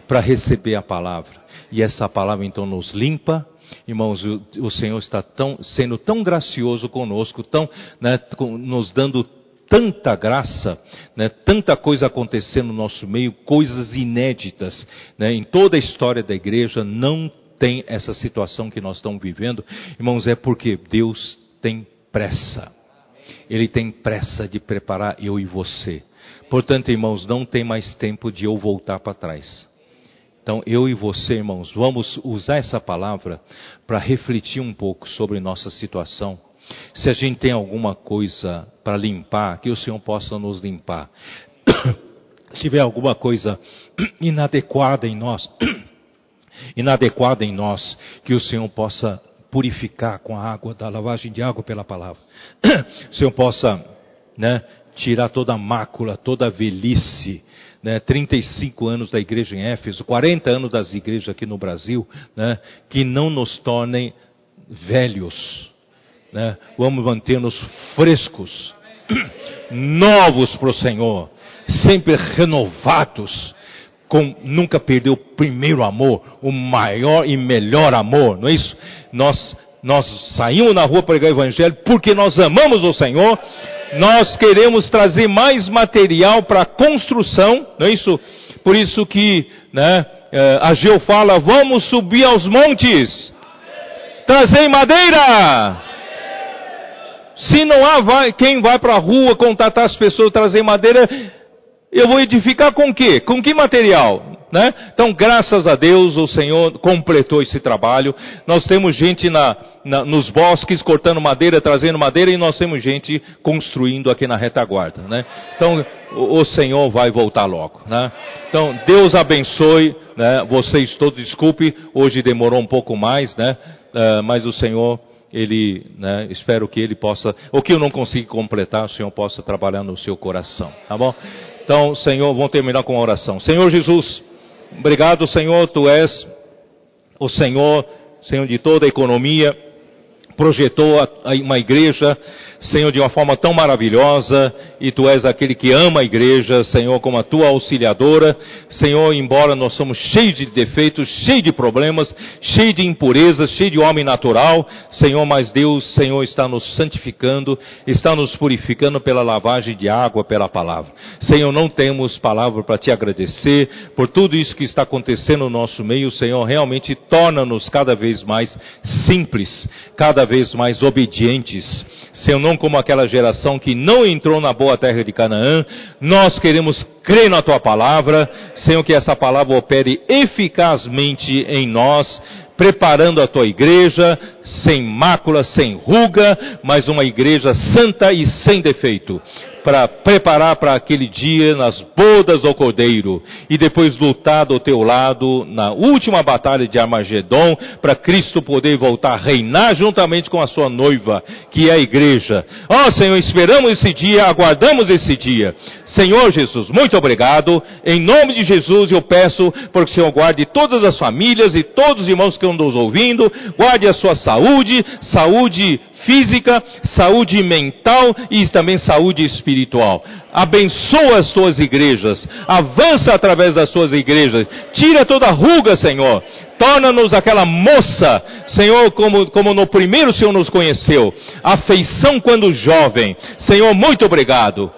para receber a palavra. E essa palavra então nos limpa. Irmãos, o, o Senhor está tão, sendo tão gracioso conosco, tão, né, nos dando tanta graça, né, tanta coisa acontecendo no nosso meio, coisas inéditas. Né, em toda a história da igreja não tem essa situação que nós estamos vivendo. Irmãos, é porque Deus tem pressa. Ele tem pressa de preparar eu e você. Portanto, irmãos, não tem mais tempo de eu voltar para trás. Então, eu e você, irmãos, vamos usar essa palavra para refletir um pouco sobre nossa situação. Se a gente tem alguma coisa para limpar, que o Senhor possa nos limpar. Se tiver alguma coisa inadequada em nós, inadequada em nós, que o Senhor possa purificar com a água, da lavagem de água pela palavra. o Senhor possa, né, tirar toda a mácula, toda a velhice, né, 35 anos da igreja em Éfeso, 40 anos das igrejas aqui no Brasil, né, que não nos tornem velhos. Né, vamos manter-nos frescos, novos para o Senhor, sempre renovados, com nunca perder o primeiro amor, o maior e melhor amor, não é isso? Nós, nós saímos na rua pregar o Evangelho porque nós amamos o Senhor nós queremos trazer mais material para a construção, não é isso? Por isso que né, eh, a Geo fala, vamos subir aos montes, trazer madeira. Se não há vai, quem vai para a rua contatar as pessoas, trazer madeira, eu vou edificar com quê? Com que material? Né? Então, graças a Deus, o Senhor completou esse trabalho. Nós temos gente na, na, nos bosques cortando madeira, trazendo madeira, e nós temos gente construindo aqui na retaguarda. Né? Então, o, o, Senhor vai voltar logo. Né? Então, Deus abençoe né? vocês todos. Desculpe, hoje demorou um pouco mais? Uh, mas o Senhor ele, né, espero que ele possa, o que eu não consigo completar, o Senhor possa trabalhar no seu coração, tá bom? Então, Senhor, vamos terminar com uma oração. Senhor Jesus, Obrigado, Senhor, tu és o Senhor, Senhor de toda a economia, projetou uma igreja Senhor, de uma forma tão maravilhosa, e Tu és aquele que ama a igreja, Senhor, como a Tua auxiliadora. Senhor, embora nós somos cheios de defeitos, cheios de problemas, cheios de impurezas, cheios de homem natural, Senhor, mas Deus, Senhor, está nos santificando, está nos purificando pela lavagem de água, pela palavra. Senhor, não temos palavra para Te agradecer por tudo isso que está acontecendo no nosso meio, Senhor, realmente torna-nos cada vez mais simples, cada vez mais obedientes. Senhor, não como aquela geração que não entrou na boa terra de Canaã. Nós queremos crer na tua palavra, Senhor, que essa palavra opere eficazmente em nós, preparando a tua igreja, sem mácula, sem ruga, mas uma igreja santa e sem defeito para preparar para aquele dia nas bodas do Cordeiro e depois lutar do teu lado na última batalha de Armagedon para Cristo poder voltar a reinar juntamente com a sua noiva, que é a igreja. Ó oh, Senhor, esperamos esse dia, aguardamos esse dia. Senhor Jesus, muito obrigado. Em nome de Jesus eu peço para que o Senhor guarde todas as famílias e todos os irmãos que estão nos ouvindo, guarde a sua saúde, saúde física, saúde mental e também saúde espiritual. Abençoa as tuas igrejas, avança através das tuas igrejas, tira toda ruga, Senhor. Torna-nos aquela moça, Senhor, como, como no primeiro o Senhor nos conheceu. Afeição quando jovem. Senhor, muito obrigado.